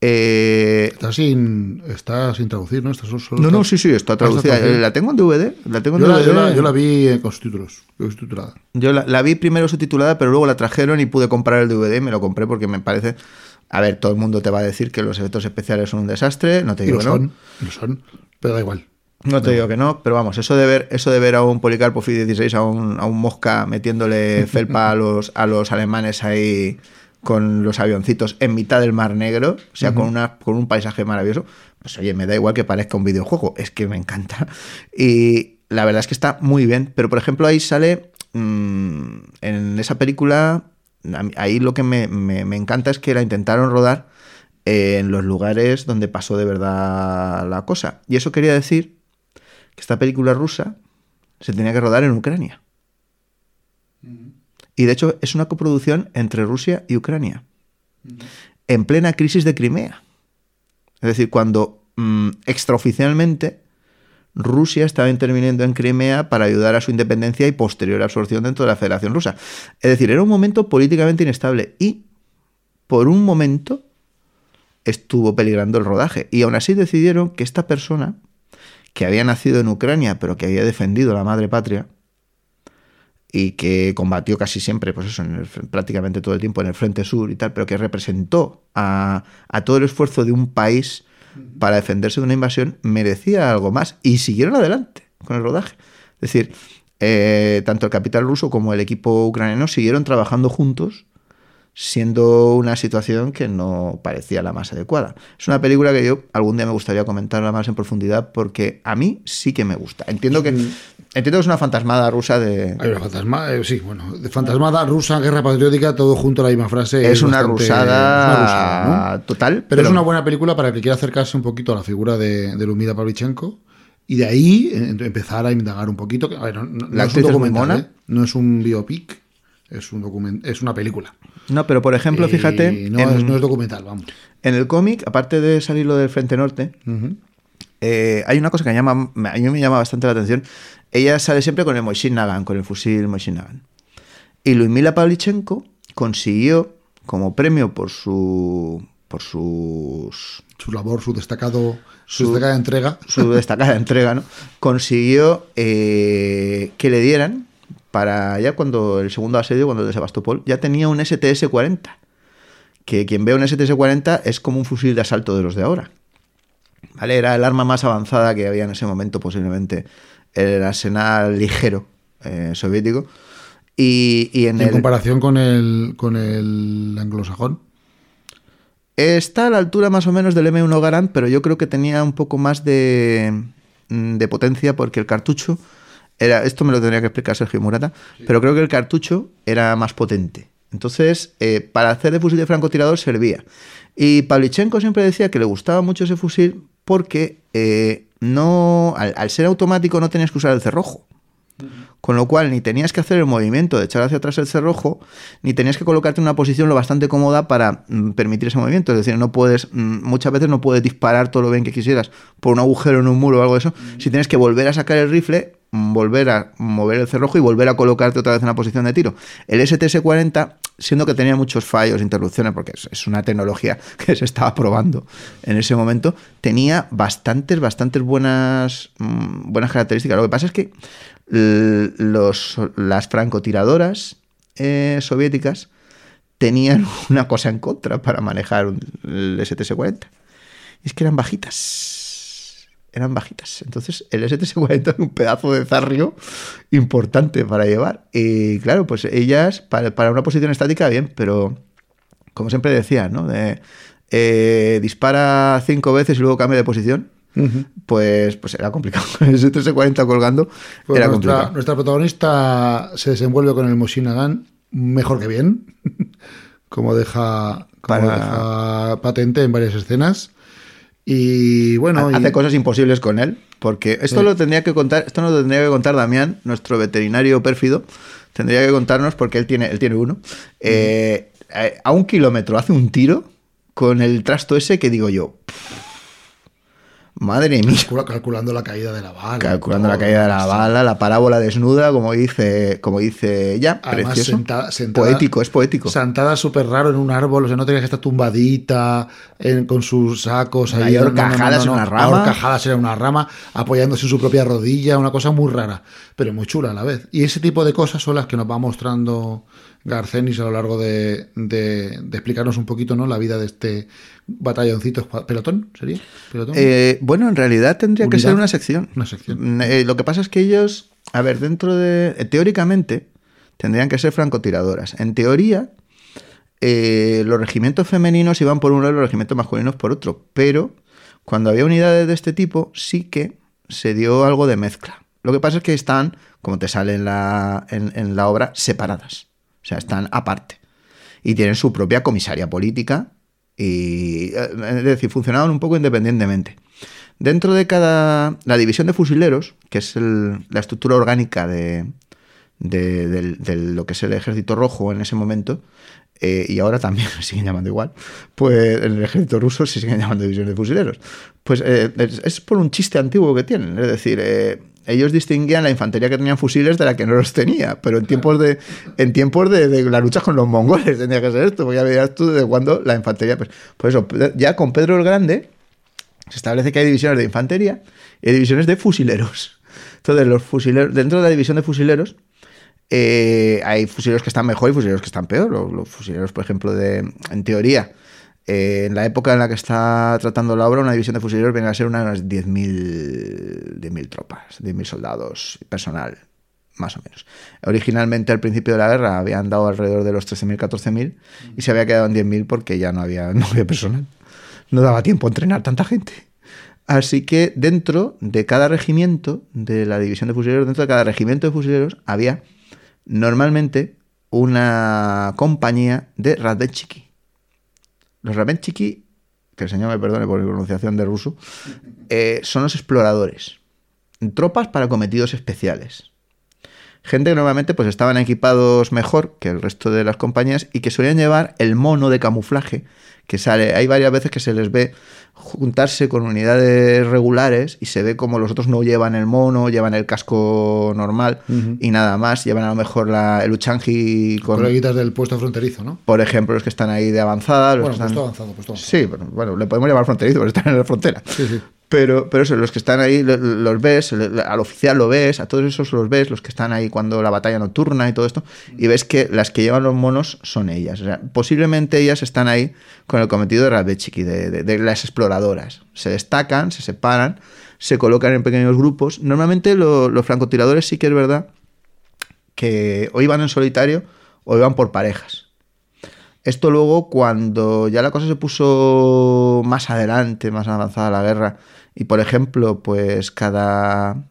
S1: Eh,
S2: Está sin, está sin traducir, ¿no? Está solo- solo
S1: no,
S2: está-
S1: no, sí, sí, está traducida.
S2: traducida.
S1: La tengo en DVD. La tengo en
S2: Yo la,
S1: DVD.
S2: yo la- yo la vi eh, con subtítulos, subtitulada.
S1: Yo la, la vi primero subtitulada, pero luego la trajeron y pude comprar el DVD. y Me lo compré porque me parece. A ver, todo el mundo te va a decir que los efectos especiales son un desastre. No te
S2: Y
S1: digo
S2: lo
S1: que no.
S2: y lo son, pero da igual.
S1: No te digo que no, pero vamos, eso de ver, eso de ver a un Policarpo Fi 16, a un, a un mosca metiéndole [laughs] felpa a los, a los alemanes ahí con los avioncitos en mitad del Mar Negro, o sea, con, una, con un paisaje maravilloso, pues oye, me da igual que parezca un videojuego, es que me encanta. Y la verdad es que está muy bien, pero por ejemplo ahí sale, mm, en esa película, ahí lo que me, me- me encanta es que la intentaron rodar en los lugares donde pasó de verdad la cosa. Y eso quería decir que esta película rusa se tenía que rodar en Ucrania. Y de hecho es una coproducción entre Rusia y Ucrania. En plena crisis de Crimea. Es decir, cuando mm, extraoficialmente Rusia estaba interviniendo en Crimea para ayudar a su independencia y posterior absorción dentro de la Federación Rusa. Es decir, era un momento políticamente inestable y por un momento estuvo peligrando el rodaje. Y aún así decidieron que esta persona, que había nacido en Ucrania, pero que había defendido la madre patria, y que combatió casi siempre, pues eso, en el- prácticamente todo el tiempo en el Frente Sur y tal, pero que representó a, a todo el esfuerzo de un país para defenderse de una invasión, merecía algo más. Y siguieron adelante con el rodaje. Es decir, eh, tanto el capital ruso como el equipo ucraniano siguieron trabajando juntos siendo una situación que no parecía la más adecuada. Es una película que yo algún día me gustaría comentarla más en profundidad porque a mí sí que me gusta. Entiendo que entiendo que es una fantasmada rusa de
S2: Hay una fantasma, eh, sí, bueno, de fantasmada, rusa, guerra patriótica, todo junto a la misma frase.
S1: es una
S2: bastante-
S1: rusada,
S2: es una rusada, ¿no?
S1: total,
S2: Pero, es una buena película para el que quiera acercarse un poquito a la figura de, de Lumida Pavlichenko Y de ahí eh, empezar a indagar un poquito. a ver, no, no- no
S1: La
S2: es un
S1: es
S2: documental. ¿eh? no es un biopic, es, un document, es una película.
S1: No, pero por ejemplo,
S2: Y
S1: fíjate,
S2: No,
S1: en,
S2: es, no es documental, vamos.
S1: en el cómic, aparte de salir lo del Frente Norte, eh, hay una cosa que llama, a mí me llama bastante la atención. Ella sale siempre con el Moishin Nagan, con el fusil Moishin Nagan. Y Luismila Pavlichenko consiguió, como premio por su por sus
S2: Su labor, su destacado, su,
S1: Su-
S2: destacada entrega.
S1: su destacada [laughs] entrega, ¿no? Consiguió eh, que le dieran para ya cuando el segundo asedio, cuando el de Sebastopol, ya tenía un STS-40. Que quien ve un STS-40 es como un fusil de asalto de los de ahora. ¿Vale? Era el arma más avanzada que había en ese momento, posiblemente el arsenal ligero eh, soviético. Y, y en
S2: En
S1: el,
S2: comparación con el, con el anglosajón.
S1: Está a la altura más o menos del M1 Garand, pero yo creo que tenía un poco más de, mm, de potencia porque el cartucho era. Esto me lo tendría que explicar Sergio Murata, pero creo que el cartucho era más potente. Entonces, eh, para hacer de fusil de francotirador servía. Y Pavlichenko siempre decía que le gustaba mucho ese fusil porque eh, no, al, al ser automático no tenías que usar el cerrojo. Con lo cual ni tenías que hacer el movimiento de echar hacia atrás el cerrojo, ni tenías que colocarte en una posición lo bastante cómoda para mm, permitir ese movimiento. Es decir, no puedes, mm, muchas veces no puedes disparar todo lo bien que quisieras por un agujero en un muro o algo de eso. Si tienes que volver a sacar el rifle, volver a mover el cerrojo y volver a colocarte otra vez en la posición de tiro. El STS-40, siendo que tenía muchos fallos, interrupciones, porque es, una tecnología [laughs] que se estaba probando en ese momento, tenía bastantes, bastantes buenas, mm, buenas características. Lo que pasa es que las francotiradoras eh, soviéticas tenían [laughs] una cosa en contra para manejar el STS-40. Y es que eran bajitas. Eran bajitas. Entonces el STS-40 es un pedazo de zarrio importante para llevar. Y claro, pues ellas, para, para una posición estática, bien, pero como siempre decía, ¿no? De, eh, dispara cinco veces y luego cambia de posición. Pues, pues era complicado. [laughs] El STS-40 colgando
S2: Pues
S1: era
S2: nuestra,
S1: complicado.
S2: nuestra protagonista se desenvuelve con el Moshinagan mejor que bien, [laughs] como deja, como
S1: Para-
S2: deja patente en varias escenas. Y bueno, y-
S1: hace cosas imposibles con él, porque esto
S2: Sí.
S1: lo tendría que contar, esto no lo tendría que contar Damián, nuestro veterinario pérfido, tendría que contarnos porque él tiene, él tiene uno. Eh, eh, a un kilómetro hace un tiro con el trasto ese que digo yo. "Pff, Madre mía.
S2: calcula- calculando la caída de la bala.
S1: Calculando la caída de la bala, la parábola desnuda, como dice, como dice ella,
S2: Además,
S1: precioso.
S2: sentada-
S1: poético, es poético.
S2: Sentada súper raro en un árbol, o sea, no tenía que estar tumbadita en- con sus sacos ahí.
S1: Ahí
S2: no, no, no,
S1: horcajadas en una rama.
S2: Ahorcajadas en una rama, apoyándose en su propia rodilla, una cosa muy rara, pero muy chula a la vez. Y ese tipo de cosas son las que nos va mostrando Garcenis a lo largo de, de- de explicarnos un poquito ¿no? la vida de este batalloncito. ¿Pelotón sería? ¿Pelotón?
S1: Eh, bueno, en realidad tendría que ser una sección.
S2: Una sección.
S1: Mm, eh, lo que pasa es que ellos, a ver, dentro de. eh, teóricamente, tendrían que ser francotiradoras. En teoría, eh, los regimientos femeninos iban por un lado y los regimientos masculinos por otro. Pero cuando había unidades de este tipo, sí que se dio algo de mezcla. Lo que pasa es que están, como te sale en la, en, la obra, separadas. O sea, están aparte. Y tienen su propia comisaria política. Y, eh, es decir, funcionaban un poco independientemente. Dentro de cada. La división de fusileros, que es la estructura orgánica de, de lo que es el ejército rojo en ese momento, eh, y ahora también [laughs] se siguen llamando igual, pues en el ejército ruso se siguen llamando división de fusileros. Pues eh, es, es por un chiste antiguo que tienen. Es decir, eh, ellos distinguían la infantería que tenían fusiles de la que no los tenía, pero en tiempos de en tiempos de, de las con los mongoles tendría que ser esto, porque ya veías tú de cuando la infantería. Pues, por eso, ya con Pedro el Grande se establece que hay divisiones de infantería y hay divisiones de fusileros. Entonces, los fusileros, dentro de la división de fusileros, eh, hay fusileros que están mejor y fusileros que están peor. Los, fusileros, por ejemplo, de, en teoría, eh, en la época en la que está tratando la obra, una división de fusileros viene a ser unas 10.000 10.000 tropas, 10.000 soldados, personal, más o menos. Originalmente, al principio de la guerra, habían dado alrededor de los 13.000, 14.000 y se había quedado en 10.000 porque ya no había, [laughs] no había personal. No daba tiempo a entrenar tanta gente. Así que dentro de cada regimiento de la división de fusileros, dentro de cada regimiento de fusileros, había normalmente una compañía de Radbenchiki. Los Radbenchiki, que el señor me perdone por mi pronunciación de ruso, eh, son los exploradores. tropas para cometidos especiales. Gente que normalmente pues estaban equipados mejor que el resto de las compañías y que solían llevar el mono de camuflaje que sale. Hay varias veces que se les ve juntarse con unidades regulares y se ve como los otros no llevan el mono, llevan el casco normal y nada más. Llevan a lo mejor la, el Uchangi con.
S2: Coleguitas del puesto fronterizo, ¿no?
S1: Por ejemplo, los que están ahí de avanzada. Los
S2: Bueno,
S1: que están-
S2: puesto avanzado, puesto avanzado.
S1: Sí, bueno, bueno, le podemos llamar fronterizo porque están en la frontera.
S2: Sí, sí.
S1: Pero, pero eso, los que están ahí lo- los ves, al oficial lo ves, a todos esos los ves, los que están ahí cuando la batalla nocturna y todo esto, y ves que las que llevan los monos son ellas. O sea, posiblemente ellas están ahí con el cometido de Rabechiki, de, de- de las exploradoras. Se destacan, se separan, se colocan en pequeños grupos. Normalmente lo- los francotiradores sí que es verdad que o iban en solitario o iban por parejas. Esto luego, cuando ya la cosa se puso más adelante, más avanzada la guerra, y por ejemplo, pues cada.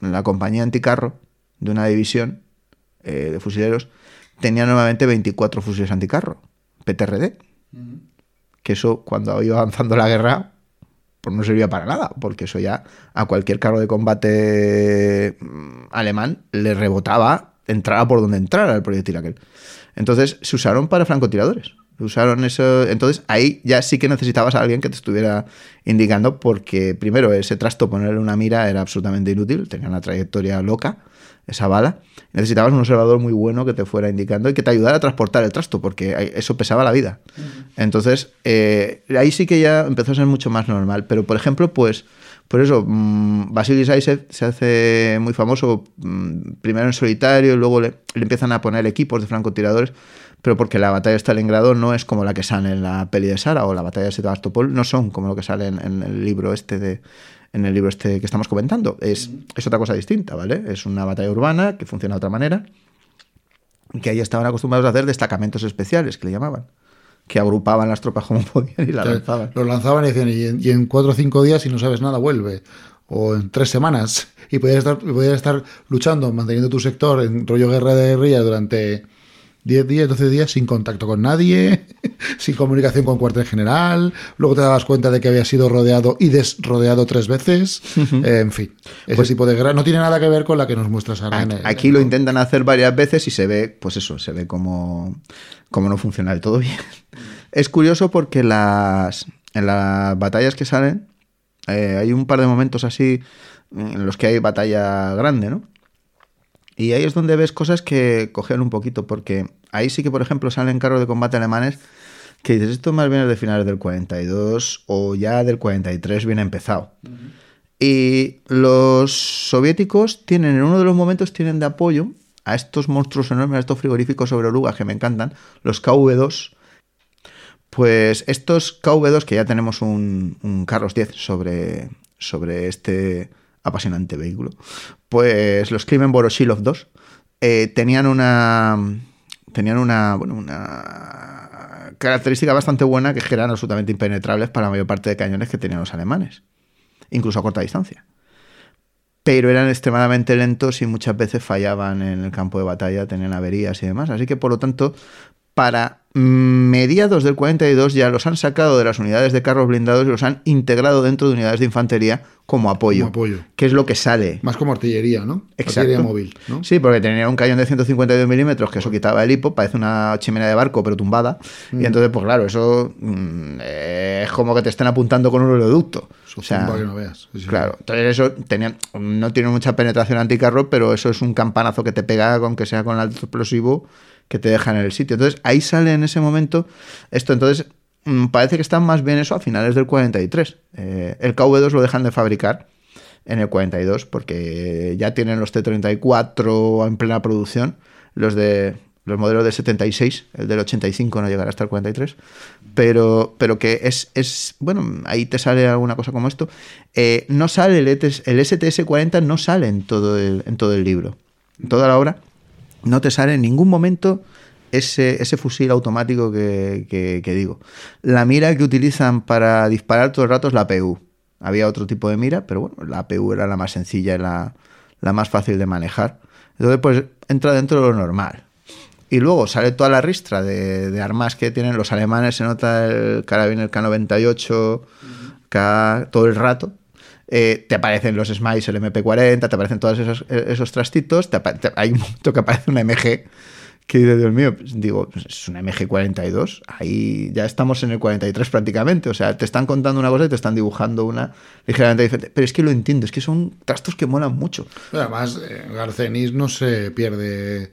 S1: la compañía anticarro de una división eh, de fusileros tenía normalmente 24 fusiles anticarro, PTRD. Que eso, cuando iba avanzando la guerra, pues no servía para nada, porque eso ya a cualquier carro de combate mm, alemán le rebotaba, entrara por donde entrara el proyectil aquel. Entonces se usaron para francotiradores. Usaron eso. Entonces ahí ya sí que necesitabas a alguien que te estuviera indicando, porque primero ese trasto, ponerle una mira, era absolutamente inútil, tenía una trayectoria loca, esa bala. Necesitabas un observador muy bueno que te fuera indicando y que te ayudara a transportar el trasto, porque eso pesaba la vida. Entonces, eh, ahí sí que ya empezó a ser mucho más normal. Pero, por ejemplo, pues, por eso, mm, Vasily se hace muy famoso mm, primero en solitario, luego le, le empiezan a poner equipos de francotiradores, pero porque la batalla de Stalingrado no es como la que sale en la peli de Sara o la batalla de Sebastopol, no son como lo que sale en, en el libro este de en el libro este que estamos comentando. Es, es otra cosa distinta, ¿vale? Es una batalla urbana que funciona de otra manera que ahí estaban acostumbrados a hacer destacamentos especiales, que le llamaban, que agrupaban las tropas como [laughs] podían y las
S2: Que
S1: lanzaban.
S2: Los lanzaban y decían, y en, y en cuatro o cinco días, si no sabes nada, vuelve. O en tres semanas. [laughs] Y podías estar, podías estar luchando, manteniendo tu sector en rollo guerra de guerrilla durante 10 días, 12 días, sin contacto con nadie, [laughs] sin comunicación con cuartel general. Luego te dabas cuenta de que había sido rodeado y desrodeado tres veces. Eh, en fin, ese tipo de guerra no tiene nada que ver con la que nos muestras ahora. en
S1: Aquí,
S2: el-
S1: aquí lo intentan hacer varias veces y se ve, pues eso, se ve como, como no funciona del todo [laughs] bien. Es curioso porque las, en las batallas que salen eh, hay un par de momentos así en los que hay batalla grande, ¿no? Y ahí es donde ves cosas que cogen un poquito, porque ahí sí que, por ejemplo, salen carros de combate alemanes que dices, esto más bien es de finales del 42 o ya del 43 bien empezado. Y los soviéticos tienen, en uno de los momentos, tienen de apoyo a estos monstruos enormes, a estos frigoríficos sobre orugas que me encantan, los KV-2. Pues estos KV-2, que ya tenemos un, un Carlos 10 sobre, sobre este apasionante vehículo, pues los Klimen Voroshilov 2 eh, tenían una tenían una, bueno, una característica bastante buena que eran absolutamente impenetrables para la mayor parte de cañones que tenían los alemanes, incluso a corta distancia. Pero eran extremadamente lentos y muchas veces fallaban en el campo de batalla, tenían averías y demás. Así que, por lo tanto, para mediados del 42 ya los han sacado de las unidades de carros blindados y los han integrado dentro de unidades de infantería como apoyo.
S2: Como apoyo.
S1: Que es lo que sale.
S2: Más como artillería, ¿no?
S1: Exacto.
S2: Artillería móvil, ¿no?
S1: Sí, porque tenía un cañón de 152 milímetros que eso quitaba el hipo, parece una chimenea de barco pero tumbada. Y entonces, pues claro, eso mm, es como que te estén apuntando con un oleoducto. O sea,
S2: que no veas. Sí, sí.
S1: Claro, entonces eso tenía, no tiene mucha penetración anticarro, pero eso es un campanazo que te pega, con que sea con alto explosivo, que te deja en el sitio. Entonces ahí sale en ese momento esto. Entonces mm, parece que están más bien eso a finales del 43. Eh, el KV2 lo dejan de fabricar en el 42 porque ya tienen los T-34 en plena producción, los de los modelos del 76, el del 85 no llegará hasta el 43, pero, pero que es, es, bueno, ahí te sale alguna cosa como esto. Eh, no sale el, ETS el STS-40, no sale en todo, el, en todo el libro, en toda la obra, no te sale en ningún momento ese, fusil automático que, digo. La mira que utilizan para disparar todo el rato es la PU. Había otro tipo de mira, pero bueno, la PU era la más sencilla y la, más fácil de manejar. Entonces, pues entra dentro de lo normal. Y luego sale toda la ristra de, armas que tienen los alemanes. Se nota el carabiner K98 K todo el rato. Eh, te aparecen los Smiles, el MP40, te aparecen todos esos, esos trastitos, te te- hay un momento que aparece una MG que dice, Dios mío, pues digo, pues es una MG42, ahí ya estamos en el 43 prácticamente, o sea, te están contando una cosa y te están dibujando una ligeramente diferente, pero es que lo entiendo, es que son trastos que molan mucho.
S2: Además, eh, Garcenis no se pierde.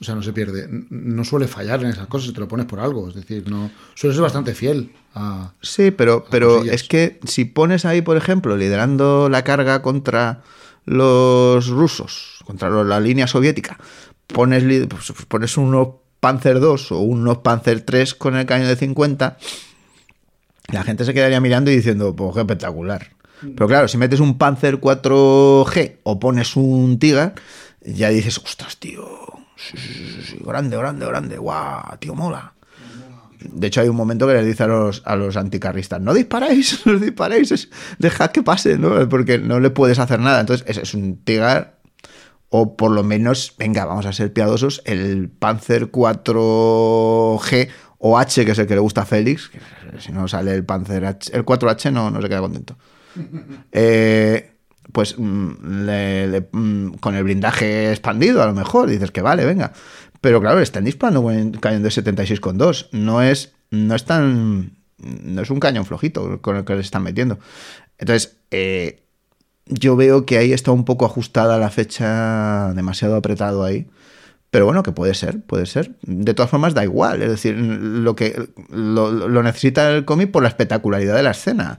S2: O sea, no se pierde. No suele fallar en esas cosas, te lo pones por algo. Es decir, no suele ser bastante fiel a.
S1: Sí, pero, pero
S2: cosillas.
S1: es que si pones ahí, por ejemplo, liderando la carga contra los rusos, contra la línea soviética, pones, li- pues, pones unos Panzer 2 o unos Panzer 3 con el cañón de 50, la gente se quedaría mirando y diciendo, pues qué espectacular. Pero claro, si metes un Panzer 4G o pones un Tiger, ya dices, ostras, tío, sí, sí, sí, sí, grande, grande, grande, guau, tío, mola. De hecho, hay un momento que les dice a los, a los anticarristas, no disparéis, [laughs] no disparéis, es- dejad que pase, ¿no? Porque no le puedes hacer nada. Entonces, es, un Tiger, o por lo menos, venga, vamos a ser piadosos, el Panzer 4G o H, que es el que le gusta a Félix, que si no sale el Panzer H, el 4H no, no se queda contento. [laughs] Eh, pues mm, mm, con el blindaje expandido, a lo mejor, dices que vale, venga. Pero claro, le están disparando un cañón de 76,2. No es, no es tan. No es un cañón flojito con el que le están metiendo. Entonces, eh, yo veo que ahí está un poco ajustada la fecha, demasiado apretado ahí. Pero bueno, que puede ser, puede ser. De todas formas, da igual. Es decir, lo que lo, lo necesita el cómic por la espectacularidad de la escena.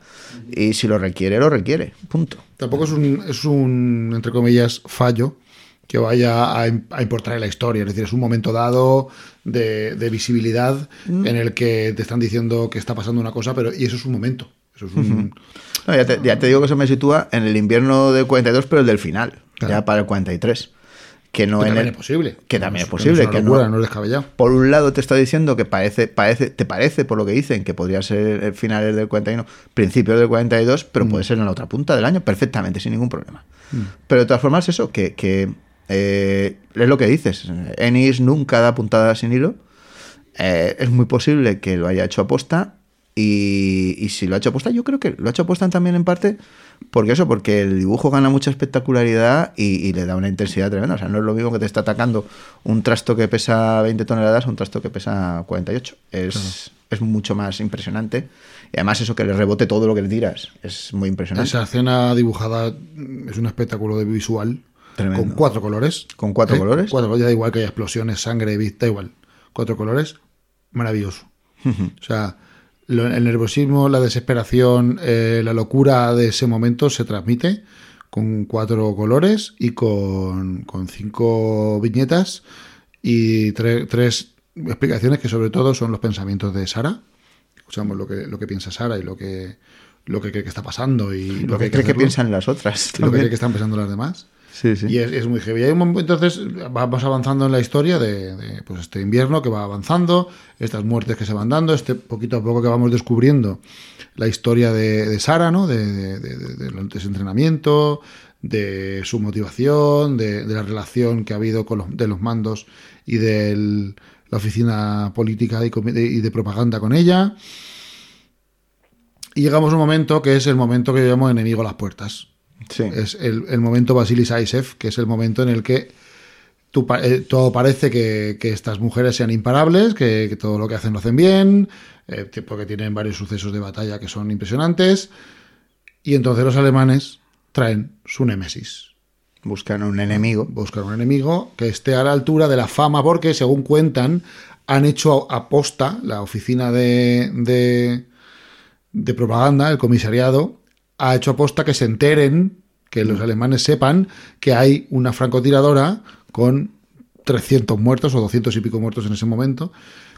S1: Y si lo requiere, lo requiere. Punto.
S2: Tampoco es un, es un, entre comillas, fallo que vaya a, a importar en la historia. Es decir, es un momento dado de, de visibilidad
S1: Mm.
S2: en el que te están diciendo que está pasando una cosa, pero y eso es un momento. Eso es un,
S1: No, ya, te, ya te digo que eso me sitúa en el invierno del 42, pero el del final,
S2: Claro.
S1: ya para el 43. Que no
S2: que
S1: en
S2: también
S1: el-
S2: es posible.
S1: Que también es
S2: No
S1: posible.
S2: una
S1: que
S2: locura,
S1: no,
S2: no es descabellado.
S1: por un lado te está diciendo que parece, parece, te parece, por lo que dicen, que podría ser el finales del 41, principios del 42, pero
S2: Mm.
S1: puede ser en la otra punta del año perfectamente, sin ningún problema. Pero de todas formas, eso, que, que, eh, es lo que dices. Ennis nunca da puntada sin hilo. Eh, es muy posible que lo haya hecho aposta. Y, y si lo ha hecho aposta, yo creo que lo ha hecho aposta también en parte porque eso, porque el dibujo gana mucha espectacularidad y, y le da una intensidad tremenda. O sea, no es lo mismo que te está atacando un trasto que pesa 20 toneladas a un trasto que pesa 48. Es, es mucho más impresionante. Y además eso que le rebote todo lo que le tiras es muy impresionante.
S2: Esa escena dibujada es un espectáculo de visual
S1: Tremendo.
S2: con cuatro colores.
S1: ¿Con cuatro
S2: ¿Eh?
S1: colores?
S2: Cuatro, ya da igual que haya explosiones, sangre, vista, igual. Cuatro colores, maravilloso. O sea, el nerviosismo, la desesperación, eh, la locura de ese momento se transmite con cuatro colores y con, con cinco viñetas y tre- tres explicaciones que sobre todo son los pensamientos de Sara. Escuchamos lo que, lo que piensa Sara y lo que, lo que cree que está pasando y
S1: lo que cree que piensan las otras.
S2: y lo que cree que están pensando las demás. Y es, muy heavy. Hay un entonces vamos avanzando en la historia de, pues este invierno que va avanzando, estas muertes que se van dando, este poquito a poco que vamos descubriendo la historia de, Sara, ¿no? De, de, de- de- su motivación, de, la relación que ha habido con los, de los mandos y de la oficina política y, de propaganda con ella. Y llegamos a un momento que es el momento que yo enemigo a las puertas.
S1: Sí.
S2: Es el, el momento Basilis Aisev, que es el momento en el que tú eh, todo parece que, que estas mujeres sean imparables, que, que todo lo que hacen lo hacen bien, eh, que- porque tienen varios sucesos de batalla que son impresionantes. Y entonces los alemanes traen su némesis.
S1: Buscan un enemigo.
S2: Buscan un enemigo que esté a la altura de la fama, porque según cuentan, han hecho aposta la oficina de, de, de propaganda, el comisariado, ha hecho aposta que se enteren, que los alemanes sepan que hay una francotiradora con 300 muertos o 200 y pico muertos en ese momento,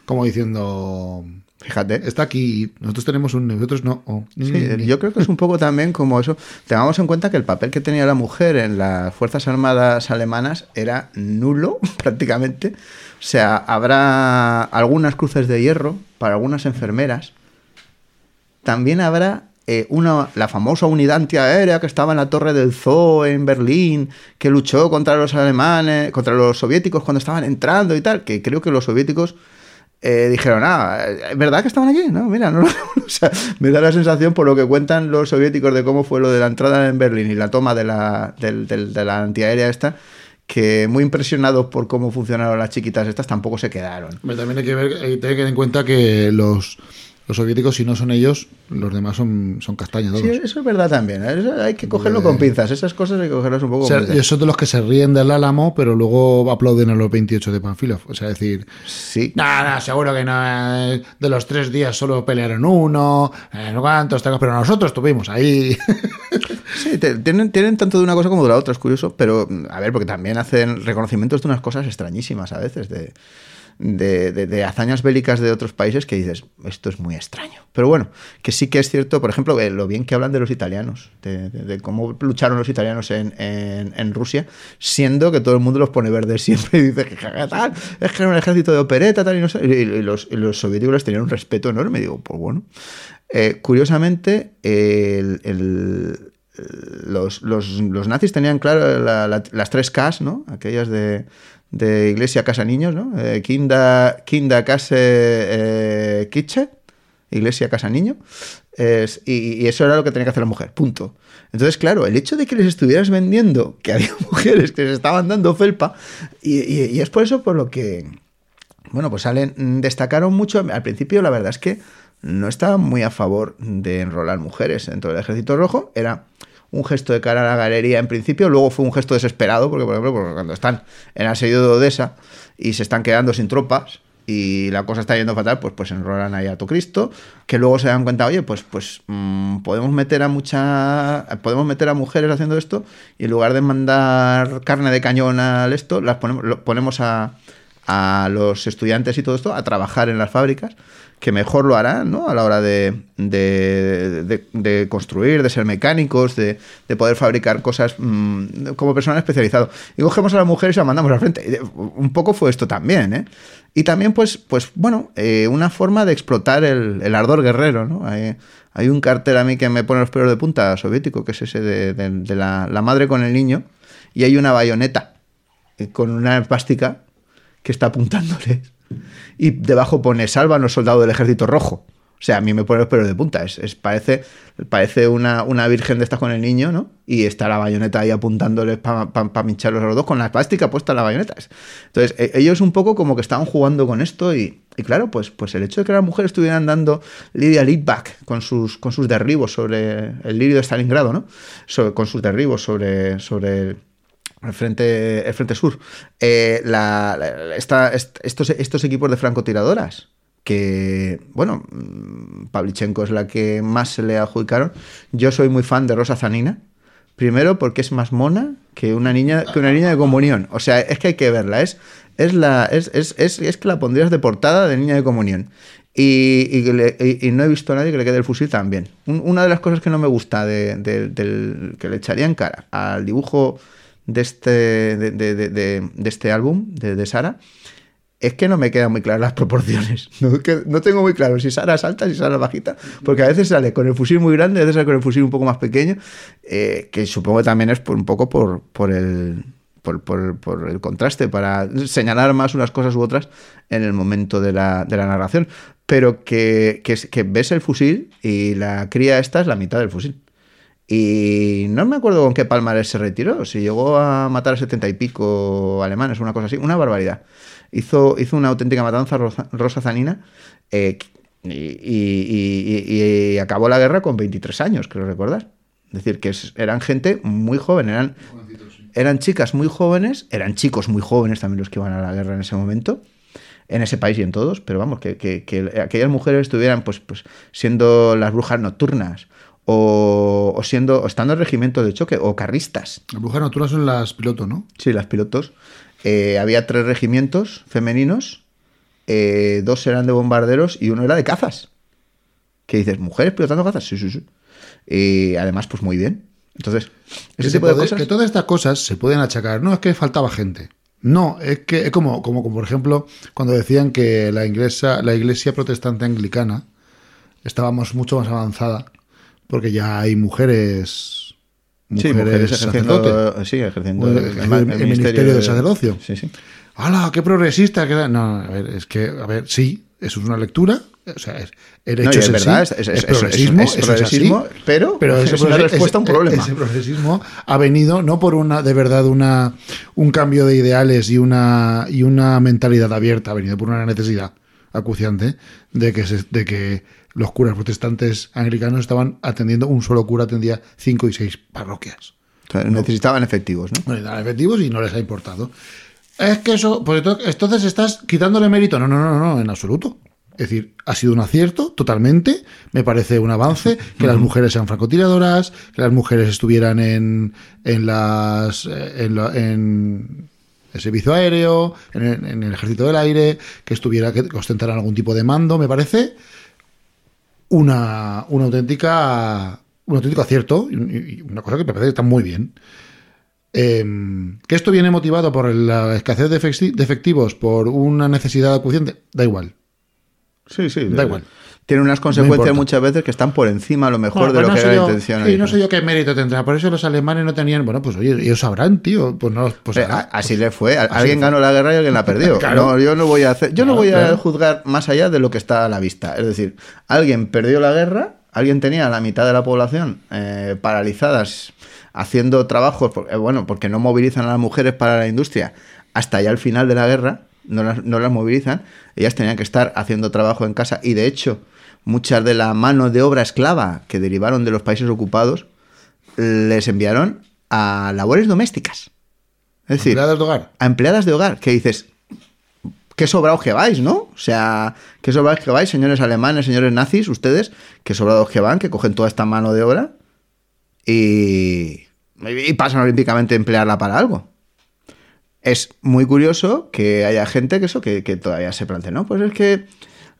S2: como diciendo,
S1: Fíjate.
S2: está aquí, nosotros tenemos un, nosotros no.
S1: Sí, yo creo que es un poco también como eso. Tengamos en cuenta que el papel que tenía la mujer en las Fuerzas Armadas alemanas era nulo, [laughs] prácticamente. O sea, habrá algunas cruces de hierro para algunas enfermeras. También habrá eh, una, la famosa unidad antiaérea que estaba en la torre del Zoo en Berlín, que luchó contra los alemanes, contra los soviéticos cuando estaban entrando y tal, que creo que los soviéticos eh, dijeron, ah, ¿es verdad que estaban aquí? No, mira, no, [laughs] o sea, me da la sensación por lo que cuentan los soviéticos de cómo fue lo de la entrada en Berlín y la toma de la, del- del- de la antiaérea esta, que muy impresionados por cómo funcionaron las chiquitas estas tampoco se quedaron.
S2: Hombre, También hay que, ver, hay que tener en cuenta que los, los soviéticos, si no son ellos, los demás son, son castaña todos.
S1: Sí, eso es verdad también. ¿eh? Eso hay que cogerlo con pinzas. Esas cosas hay que cogerlas un poco
S2: O sea,
S1: con pinzas.
S2: son de los que se ríen del álamo, pero luego aplauden a los 28 de Panfilov. O sea, decir,
S1: Sí.
S2: no, no, seguro que no. eh, De los tres días solo pelearon uno, eh, no cuántos, pero nosotros estuvimos ahí. [laughs]
S1: Sí, te- tienen, tienen tanto de una cosa como de la otra, es curioso, pero mm, a ver, porque también hacen reconocimientos de unas cosas extrañísimas a veces, de, de, hazañas bélicas de otros países que dices, esto es muy extraño. Pero bueno, que sí que es cierto, por ejemplo, eh, lo bien que hablan de los italianos, de, cómo lucharon los italianos en, Rusia, siendo que todo el mundo los pone verdes siempre [laughs] y dice que "Ja, tal, es que era un ejército de opereta, tal, y no sé. Y, los, soviéticos les tenían un respeto enorme. Digo, pues bueno. Eh, curiosamente, los, nazis tenían claro la- la- las tres Ks, ¿no? Aquellas de, de iglesia, casa, niños, ¿no? Eh, kinda, kinda, case, eh, iglesia, casa, niño. Y, eso era lo que tenía que hacer la mujer, punto. Entonces, claro, el hecho de que les estuvieras vendiendo que había [laughs] mujeres que les estaban dando felpa, y, y- es por eso por lo que, bueno, pues salen, mm, destacaron mucho. Al principio, la verdad es que no estaban muy a favor de enrolar mujeres dentro del Ejército Rojo. Era un gesto de cara a la galería en principio, luego fue un gesto desesperado, porque, por ejemplo, porque cuando están en asedio de Odessa y se están quedando sin tropas y la cosa está yendo fatal, pues, pues enrolan ahí a todo Cristo, que luego se dan cuenta, oye, pues, pues mm, podemos meter a mucha, podemos meter a mujeres haciendo esto y en lugar de mandar carne de cañón al esto, las ponemos, lo- ponemos a, a los estudiantes y todo esto a trabajar en las fábricas, que mejor lo harán ¿no? a la hora de, de- construir, de ser mecánicos, de, de poder fabricar cosas mm, como personal especializado. Y cogemos a las mujeres y las mandamos al frente. Un poco fue esto también. ¿eh? Y también, pues, pues bueno, eh, una forma de explotar el, ardor guerrero. ¿no? Hay, hay un cartel a mí que me pone los pelos de punta soviético, que es ese de, la, la madre con el niño, y hay una bayoneta eh, con una espástica que está apuntándole. Y debajo pone salvan los soldados del ejército rojo. O sea, a mí me pone los pelos de punta. Es, es- parece parece una, una virgen de estas con el niño, ¿no? Y está la bayoneta ahí apuntándoles para pa, pincharlos a los dos con la plástica puesta en la bayoneta. Entonces, e- ellos un poco como que estaban jugando con esto y, y claro, pues, pues el hecho de que las mujeres estuvieran dando Lidia Litvak con sus, con sus derribos sobre el lirio de Stalingrado, ¿no? Sobre- con sus derribos sobre, sobre el frente, el frente sur. Eh, la- esta- est- estos, estos equipos de francotiradoras, que, bueno, mm, Pavlichenko es la que más se le adjudicaron. Yo soy muy fan de Rosa Zanina. Primero porque es más mona que una niña, que una niña de comunión. O sea, es que hay que verla. Es, es, la, es, es, es, que la pondrías de portada de niña de comunión. Y, y y- no he visto a nadie que le quede el fusil también. Un- una de las cosas que no me gusta de, que le echaría en cara al dibujo de este, de, de- de- este álbum, de, Sara, es que no me quedan muy claras las proporciones. [laughs] No, que- no tengo muy claro si Sara es alta, si Sara es bajita, porque a veces sale con el fusil muy grande, a veces sale con el fusil un poco más pequeño, eh, que supongo que también es por, un poco por, por el... Por, por- por el contraste, para señalar más unas cosas u otras en el momento de la, de la narración. Pero que, que, que ves el fusil y la cría esta es la mitad del fusil. Y no me acuerdo con qué palmarés se retiró, si llegó a matar a setenta y pico alemanes, una cosa así, una barbaridad. Hizo, hizo una auténtica matanza Rosa, Rosa Zanina eh, y, y- y- y acabó la guerra con 23 años, creo recordar. Es decir, que es- eran gente muy joven, eran, eran chicas muy jóvenes, eran chicos muy jóvenes también los que iban a la guerra en ese momento en ese país y en todos, pero vamos, que, que- que aquellas mujeres estuvieran pues, pues siendo las brujas nocturnas o, o siendo o estando en regimiento de choque o carristas.
S2: Las brujas nocturnas son las pilotos, ¿no?
S1: Sí, las pilotos. Eh, había tres regimientos femeninos, eh, dos eran de bombarderos y uno era de cazas. Que dices, mujeres pilotando cazas, sí, sí, sí. Y además, pues muy bien. Entonces, ese
S2: se
S1: tipo de
S2: puede-
S1: cosas.
S2: que todas estas cosas se pueden achacar. No es que faltaba gente. No, es que es como, como, como por ejemplo cuando decían que la iglesia, la iglesia protestante anglicana estábamos mucho más avanzada porque ya hay mujeres,
S1: Sí,
S2: mujeres,
S1: mujeres
S2: sacerdotes.
S1: ejerciendo, sí, ejerciendo
S2: El-
S1: el,
S2: el ministerio del sacerdocio.
S1: Sí, sí.
S2: ¡Hala, qué progresista! da-". No, a ver, es que, a ver, sí, Eso es una lectura, o sea, es, el hecho es,
S1: verdad,
S2: sí,
S1: es- es-
S2: es
S1: es-
S2: progresismo,
S1: es-
S2: así,
S1: progresismo, pero
S2: ese
S1: es una respuesta a un problema.
S2: Ese progresismo ha venido no por una, de verdad, una, un cambio de ideales y una, y una mentalidad abierta, ha venido por una necesidad acuciante de que, se- de que los curas protestantes anglicanos estaban atendiendo, un solo cura atendía cinco y seis parroquias.
S1: O sea, necesitaban efectivos, ¿no?
S2: Dan efectivos y no les ha importado. Es que eso, pues ento- entonces estás quitándole mérito. No, no, no, no, en absoluto. Es decir, ha sido un acierto totalmente. Me parece un avance [laughs] que las mujeres sean francotiradoras, que las mujeres estuvieran en, en las en, la- en el servicio aéreo, en en el ejército del aire, que estuviera que ostentaran algún tipo de mando. Me parece una, una auténtica un auténtico acierto y, y una cosa que me parece que está muy bien. Eh, que esto viene motivado por la escasez de efecti- de efectivos, por una necesidad acuciente, da igual.
S1: Sí, sí.
S2: Da igual.
S1: Tiene unas consecuencias muchas veces que están por encima a lo mejor de
S2: pues
S1: lo que era
S2: yo-
S1: la intención.
S2: sí, no sé yo qué mérito tendrá. Por eso los alemanes no tenían. Bueno, pues oye, ellos sabrán, tío. Pues no. Pues,
S1: a- así
S2: pues-
S1: le fue. Alguien ganó la guerra y alguien la perdió. [laughs]
S2: Claro.
S1: No, yo no voy a hacer, yo no
S2: Claro,
S1: voy a juzgar más allá de lo que está a la vista. Es decir, alguien perdió la guerra, alguien tenía a la mitad de la población eh, paralizadas haciendo trabajos, por- eh, bueno, porque no movilizan a las mujeres para la industria hasta ya el final de la guerra, no las, no las movilizan, ellas tenían que estar haciendo trabajo en casa y de hecho muchas de la mano de obra esclava que derivaron de los países ocupados les enviaron a labores domésticas. Es decir,
S2: Empleadas de hogar.
S1: a empleadas de hogar, que dices, qué sobrados que vais, ¿no? O sea, qué sobrados que vais, señores alemanes, señores nazis, ustedes, qué sobrados que van, que cogen toda esta mano de obra y, y pasan olímpicamente a emplearla para algo. Es muy curioso que haya gente que eso, que, que todavía se plantea, ¿no? Pues es que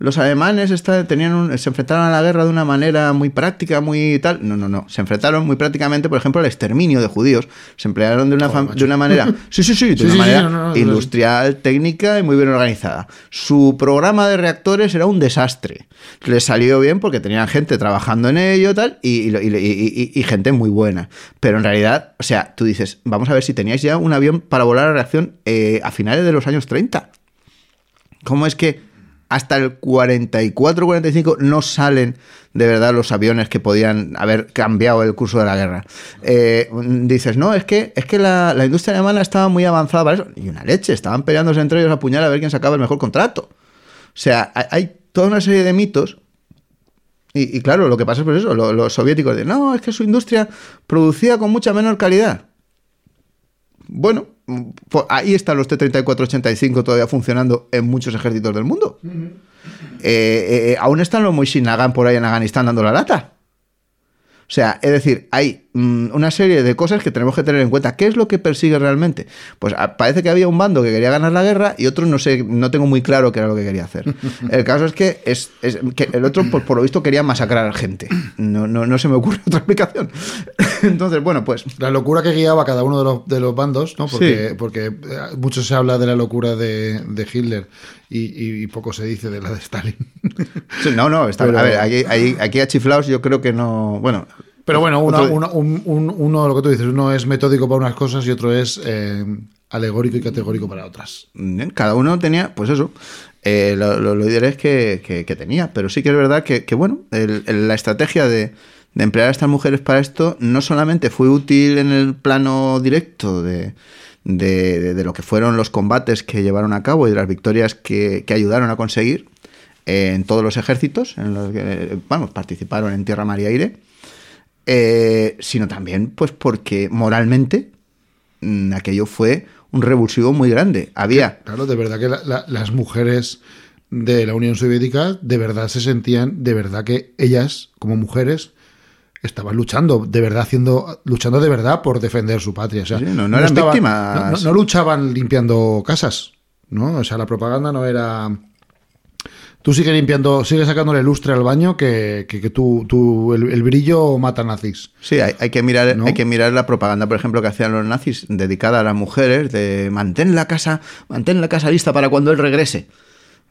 S1: los alemanes está- tenían un- se enfrentaron a la guerra de una manera muy práctica, muy tal. No, no, no. Se enfrentaron muy prácticamente, por ejemplo, al exterminio de judíos. Se emplearon de una,
S2: Joder,
S1: de una manera. [laughs] Sí, sí, sí, de
S2: Sí,
S1: una
S2: sí,
S1: manera
S2: no, no, no,
S1: industrial, técnica y muy bien organizada. Su programa de reactores era un desastre. Les salió bien porque tenían gente trabajando en ello tal, y, y, y- y- y gente muy buena. Pero en realidad, o sea, tú dices, vamos a ver si teníais ya un avión para volar a reacción eh, a finales de los años 30. ¿Cómo es que hasta el 44-45 no salen de verdad los aviones que podían haber cambiado el curso de la guerra? Eh, dices, no, es que, es que la, industria alemana estaba muy avanzada para eso. Y una leche, estaban peleándose entre ellos a puñal a ver quién sacaba el mejor contrato. O sea, hay, toda una serie de mitos. Y, claro, lo que pasa es por eso, lo- los soviéticos dicen, no, es que su industria producía con mucha menor calidad. Bueno, pues ahí están los T-34-85 todavía funcionando en muchos ejércitos del mundo. Eh, eh, aún están los Moishin Nagan por ahí en Afganistán dando la lata. O sea, es decir, hay mm, una serie de cosas que tenemos que tener en cuenta. ¿Qué es lo que persigue realmente? Pues ah, parece que había un bando que quería ganar la guerra y otro no sé, no tengo muy claro qué era lo que quería hacer. [laughs] El caso es que, es, es que el otro, por, por lo visto, quería masacrar a gente. No, no, no se me ocurre [laughs] otra explicación. [laughs] Entonces, bueno, pues
S2: La locura que guiaba a cada uno de los, de los bandos, ¿no? Porque,
S1: Sí.
S2: porque eh, mucho se habla de la locura de, de Hitler y, y- poco se dice de la de Stalin.
S1: Sí, no, no, está,
S2: Pero-
S1: a ver, aquí, aquí a chiflaos yo creo que no. Bueno,
S2: Pero bueno, uno, uno, un- un- uno, lo que tú dices, uno es metódico para unas cosas y otro es eh, alegórico y categórico para otras.
S1: cada uno tenía, pues eso, eh, lo, lo, lo ideal es que, que- que tenía, pero sí que es verdad que, que, bueno, el- el- la estrategia de, de emplear a estas mujeres para esto no solamente fue útil en el plano directo de, de- lo que fueron los combates que llevaron a cabo y de las victorias que, que ayudaron a conseguir eh, en todos los ejércitos, en los que, vamos, participaron en tierra, mar y aire, eh, sino también pues porque moralmente mm, aquello fue un revulsivo muy grande. Había
S2: Claro, de verdad que la- la- las mujeres de la Unión Soviética de verdad se sentían, de verdad que ellas, como mujeres, estaban luchando, de verdad haciendo, luchando de verdad por defender su patria. O sea,
S1: Sí, no- no eran víctimas.
S2: No, no- no luchaban limpiando casas, ¿no? O sea, la propaganda no era. Tú sigue limpiando, sigue sacándole lustre al baño que, que, que tú, tú- el, el brillo mata nazis.
S1: Sí, hay, hay que mirar,
S2: ¿No?
S1: hay que mirar la propaganda, por ejemplo, que hacían los nazis dedicada a las mujeres, de mantén la casa, mantén la casa lista para cuando él regrese.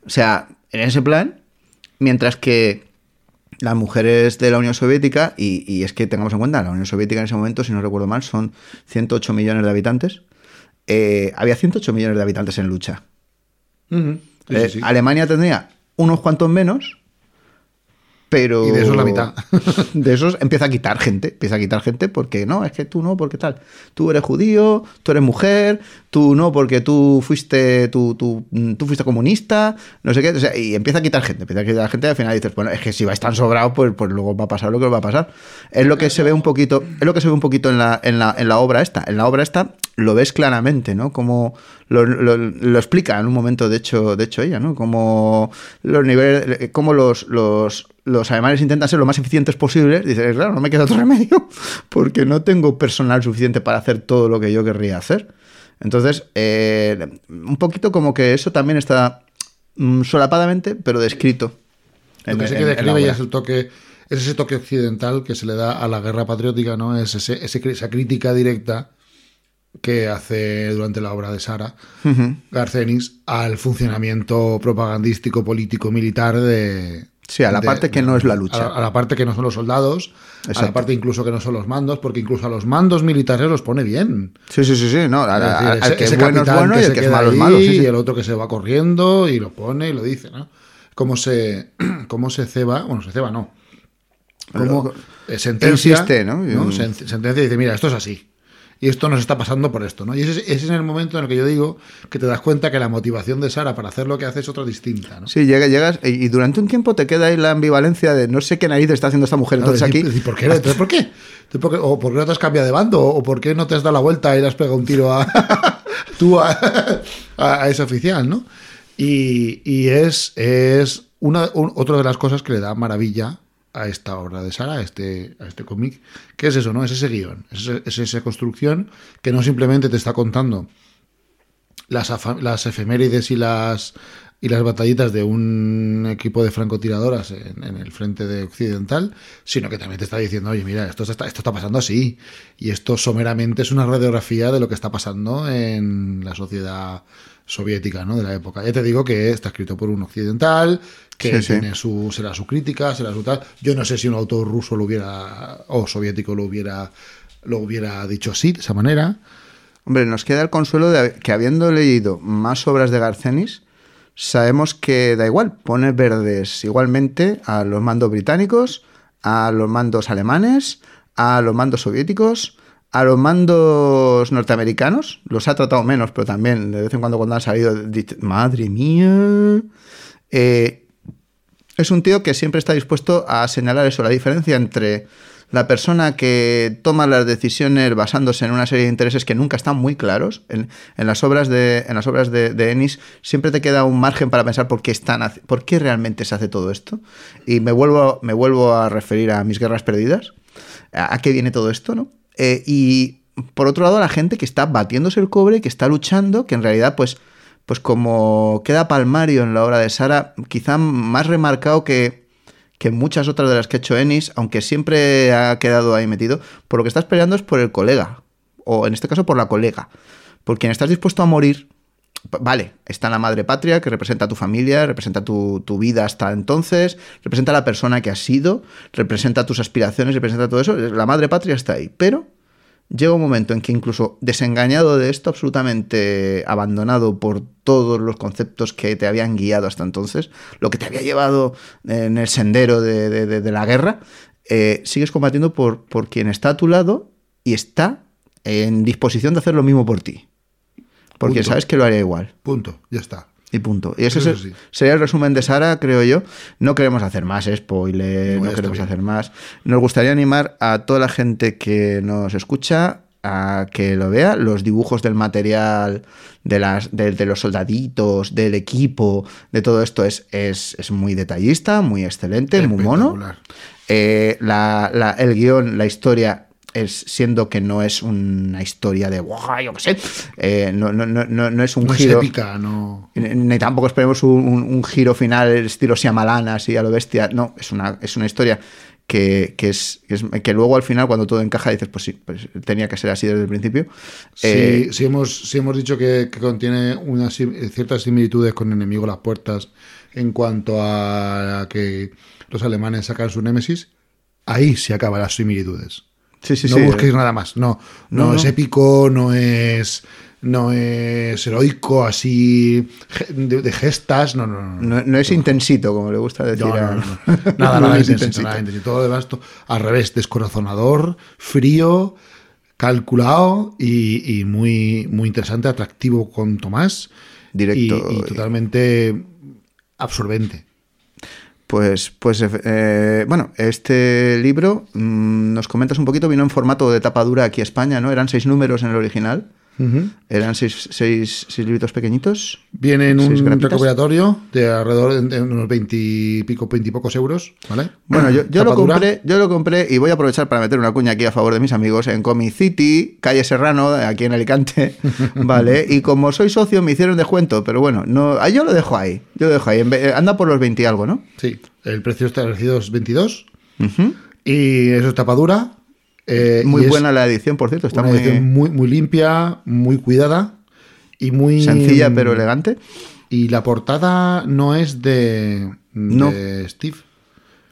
S1: O sea, en ese plan, mientras que las mujeres de la Unión Soviética, y, y es que tengamos en cuenta, la Unión Soviética en ese momento, si no recuerdo mal, son 108 millones de habitantes. eh, había 108 millones de habitantes en lucha.
S2: Sí,
S1: Eh,
S2: sí, sí.
S1: Alemania tendría unos cuantos menos, pero...
S2: Y de esos la mitad. [laughs]
S1: de esos empieza a quitar gente, empieza a quitar gente porque no, es que tú no, porque tal. Tú eres judío, tú eres mujer, tú no, porque tú fuiste, tú, tú, tú fuiste comunista, no sé qué, o sea, y empieza a quitar gente, empieza a quitar gente y al final dices, bueno, es que si vais tan sobrado, pues, pues luego va a pasar lo que va a pasar. Es lo que se ve un poquito, es lo que se ve un poquito en la, en la, en la obra esta. En la obra esta lo ves claramente, ¿no? Como lo, lo- lo explica en un momento, de hecho, de hecho ella, ¿no? Como los niveles, como los, los, los alemanes intentan ser lo más eficientes posibles. Dices, claro, no me queda otro [laughs] remedio, porque no tengo personal suficiente para hacer todo lo que yo querría hacer. Entonces, eh, un poquito como que eso también está mm, solapadamente, pero descrito.
S2: Lo que sí que describe y
S1: obra.
S2: es el toque, es ese toque occidental que se le da a la guerra patriótica, ¿no? Es ese, esa crítica directa que hace durante la obra de Sara
S1: Ujú.
S2: Garcenis al funcionamiento propagandístico, político, militar de.
S1: Sí, a la
S2: de-
S1: parte que no es la lucha.
S2: A la, a la parte que no son los soldados, a la parte incluso que no son los mandos, porque incluso a los mandos militares los pone bien.
S1: Sí, sí, sí, sí. No,
S2: decir,
S1: al-
S2: ese-
S1: que es bueno es y el que es malo es malo. Sí, sí.
S2: Y el otro que se va corriendo y lo pone y lo dice, ¿no? Cómo se, [clears throat] cómo se ceba, bueno, se ceba no. Cómo sentencia,
S1: insiste, ¿no?
S2: Sen- Sentencia y dice, mira, esto es así. Y esto nos está pasando por esto, ¿no? Y ese, es- ese es en el momento en el que yo digo que te das cuenta que la motivación de Sara para hacer lo que hace es otra distinta, ¿no?
S1: Sí, llega, llegas y, y durante un tiempo te queda ahí la ambivalencia de no sé qué narices está haciendo esta mujer. Entonces aquí.
S2: decir, ¿por qué? Entonces, ¿por qué? Entonces, ¿por qué? ¿O por qué no te has cambiado de bando? ¿O por qué no te has dado la vuelta y le has pegado un tiro a [laughs] tú a, a- a ese oficial, ¿no? Y, y es, es una, un- otra de las cosas que le da maravilla a esta obra de Sara, a este, a este cómic, que es eso, ¿no? Es ese guion, es, es esa construcción que no simplemente te está contando las, las efemérides y las y las batallitas de un equipo de francotiradoras en, en el frente de occidental, sino que también te está diciendo, oye, mira, esto está, esto está pasando así. Y esto someramente es una radiografía de lo que está pasando en la sociedad soviética ¿no? de la época. Ya te digo que está escrito por un occidental, que
S1: Sí, sí.
S2: tiene su, será su crítica, será su tal. Yo no sé si un autor ruso lo hubiera, o soviético lo hubiera, lo hubiera dicho así, de esa manera.
S1: Hombre, nos queda el consuelo de que habiendo leído más obras de Garcenis, sabemos que da igual, pone verdes igualmente a los mandos británicos, a los mandos alemanes, a los mandos soviéticos, a los mandos norteamericanos. Los ha tratado menos, pero también de vez en cuando cuando han salido, madre mía. Eh, es un tío que siempre está dispuesto a señalar eso, la diferencia entre la persona que toma las decisiones basándose en una serie de intereses que nunca están muy claros. En, las obras de, en las obras de, Ennis siempre te queda un margen para pensar por qué, están, por qué realmente se hace todo esto. Y me vuelvo, me vuelvo a referir a mis guerras perdidas. ¿A, a qué viene todo esto? ¿no? Eh, y por otro lado, la gente que está batiéndose el cobre, que está luchando, que en realidad, pues, pues como queda palmario en la obra de Sara, quizá más remarcado que, que muchas otras de las que ha hecho Ennis, aunque siempre ha quedado ahí metido, por lo que estás peleando es por el colega, o en este caso por la colega, por quien estás dispuesto a morir. Vale, está la madre patria, que representa a tu familia, representa tu, tu vida hasta entonces, representa a la persona que has sido, representa tus aspiraciones, representa todo eso. La madre patria está ahí, pero llega un momento en que incluso desengañado de esto, absolutamente abandonado por todos los conceptos que te habían guiado hasta entonces, lo que te había llevado en el sendero de, de- de- de la guerra, eh, sigues combatiendo por, por quien está a tu lado y está en disposición de hacer lo mismo por ti. Porque
S2: Punto.
S1: sabes que lo haría igual.
S2: Punto, ya está.
S1: Y punto. Y ese es
S2: sí.
S1: sería el resumen de Sara, creo yo. No queremos hacer más spoilers,
S2: No,
S1: queremos
S2: bien.
S1: hacer más. Nos gustaría animar a toda la gente que nos escucha a que lo vea. Los dibujos del material, de, las, de, de los soldaditos, del equipo, de todo esto es, es, es muy detallista, muy excelente, muy mono. Eh, la- la- el guion, la historia, es siendo que no es una historia de "Buah, yo qué sé, eh, no, no, no, no, no es un
S2: es
S1: giro.
S2: épica.
S1: Ni ni tampoco esperemos un, un- un giro final estilo Shyamalan, así a lo bestia. No, es una, es una historia que, que es, que es- que luego al final, cuando todo encaja, dices, pues sí, pues tenía que ser así desde el principio.
S2: Si,
S1: Eh,
S2: hemos, si hemos dicho que, que contiene unas ciertas similitudes con Enemigo a las Puertas en cuanto a que los alemanes sacan su némesis, ahí se acaban las similitudes.
S1: Sí, sí,
S2: no
S1: sí.
S2: busquéis nada más. No, no,
S1: No,
S2: es
S1: no.
S2: épico, no es no es heroico así de, de gestas, no, no, no.
S1: No, no es intensito, como le gusta decir
S2: No, [laughs]
S1: a-.
S2: Nada, nada
S1: es
S2: intensito, nada intensito. Todo demás, to- al revés, descorazonador, frío, calculado y, y muy, muy interesante, atractivo con Tomás.
S1: Directo.
S2: Y, y totalmente absorbente.
S1: Pues, pues eh, bueno, este libro, mm, nos comentas un poquito, vino en formato de tapa dura aquí a España, ¿no? Eran seis números en el original. Eran seis, seis, seis libritos pequeñitos.
S2: Viene en
S1: Seis
S2: un recopilatorio de alrededor de, unos 20 y pico, 20 y pocos euros, ¿vale?
S1: Bueno, yo, yo lo compré, yo lo compré y voy a aprovechar para meter una cuña aquí a favor de mis amigos en Comic City, calle Serrano, aquí en Alicante, [laughs] ¿vale? Y como soy socio me hicieron descuento, pero bueno, no, yo lo dejo ahí, yo lo dejo ahí, ve- anda por los 20 y algo, ¿no?
S2: Sí, el precio establecido es 22
S1: Ujú.
S2: y eso es tapadura. Eh,
S1: Muy
S2: es
S1: buena la edición, por cierto, está muy
S2: edición muy, muy limpia, muy cuidada y muy...
S1: sencilla pero elegante.
S2: Y la portada no es de,
S1: No.
S2: de Steve.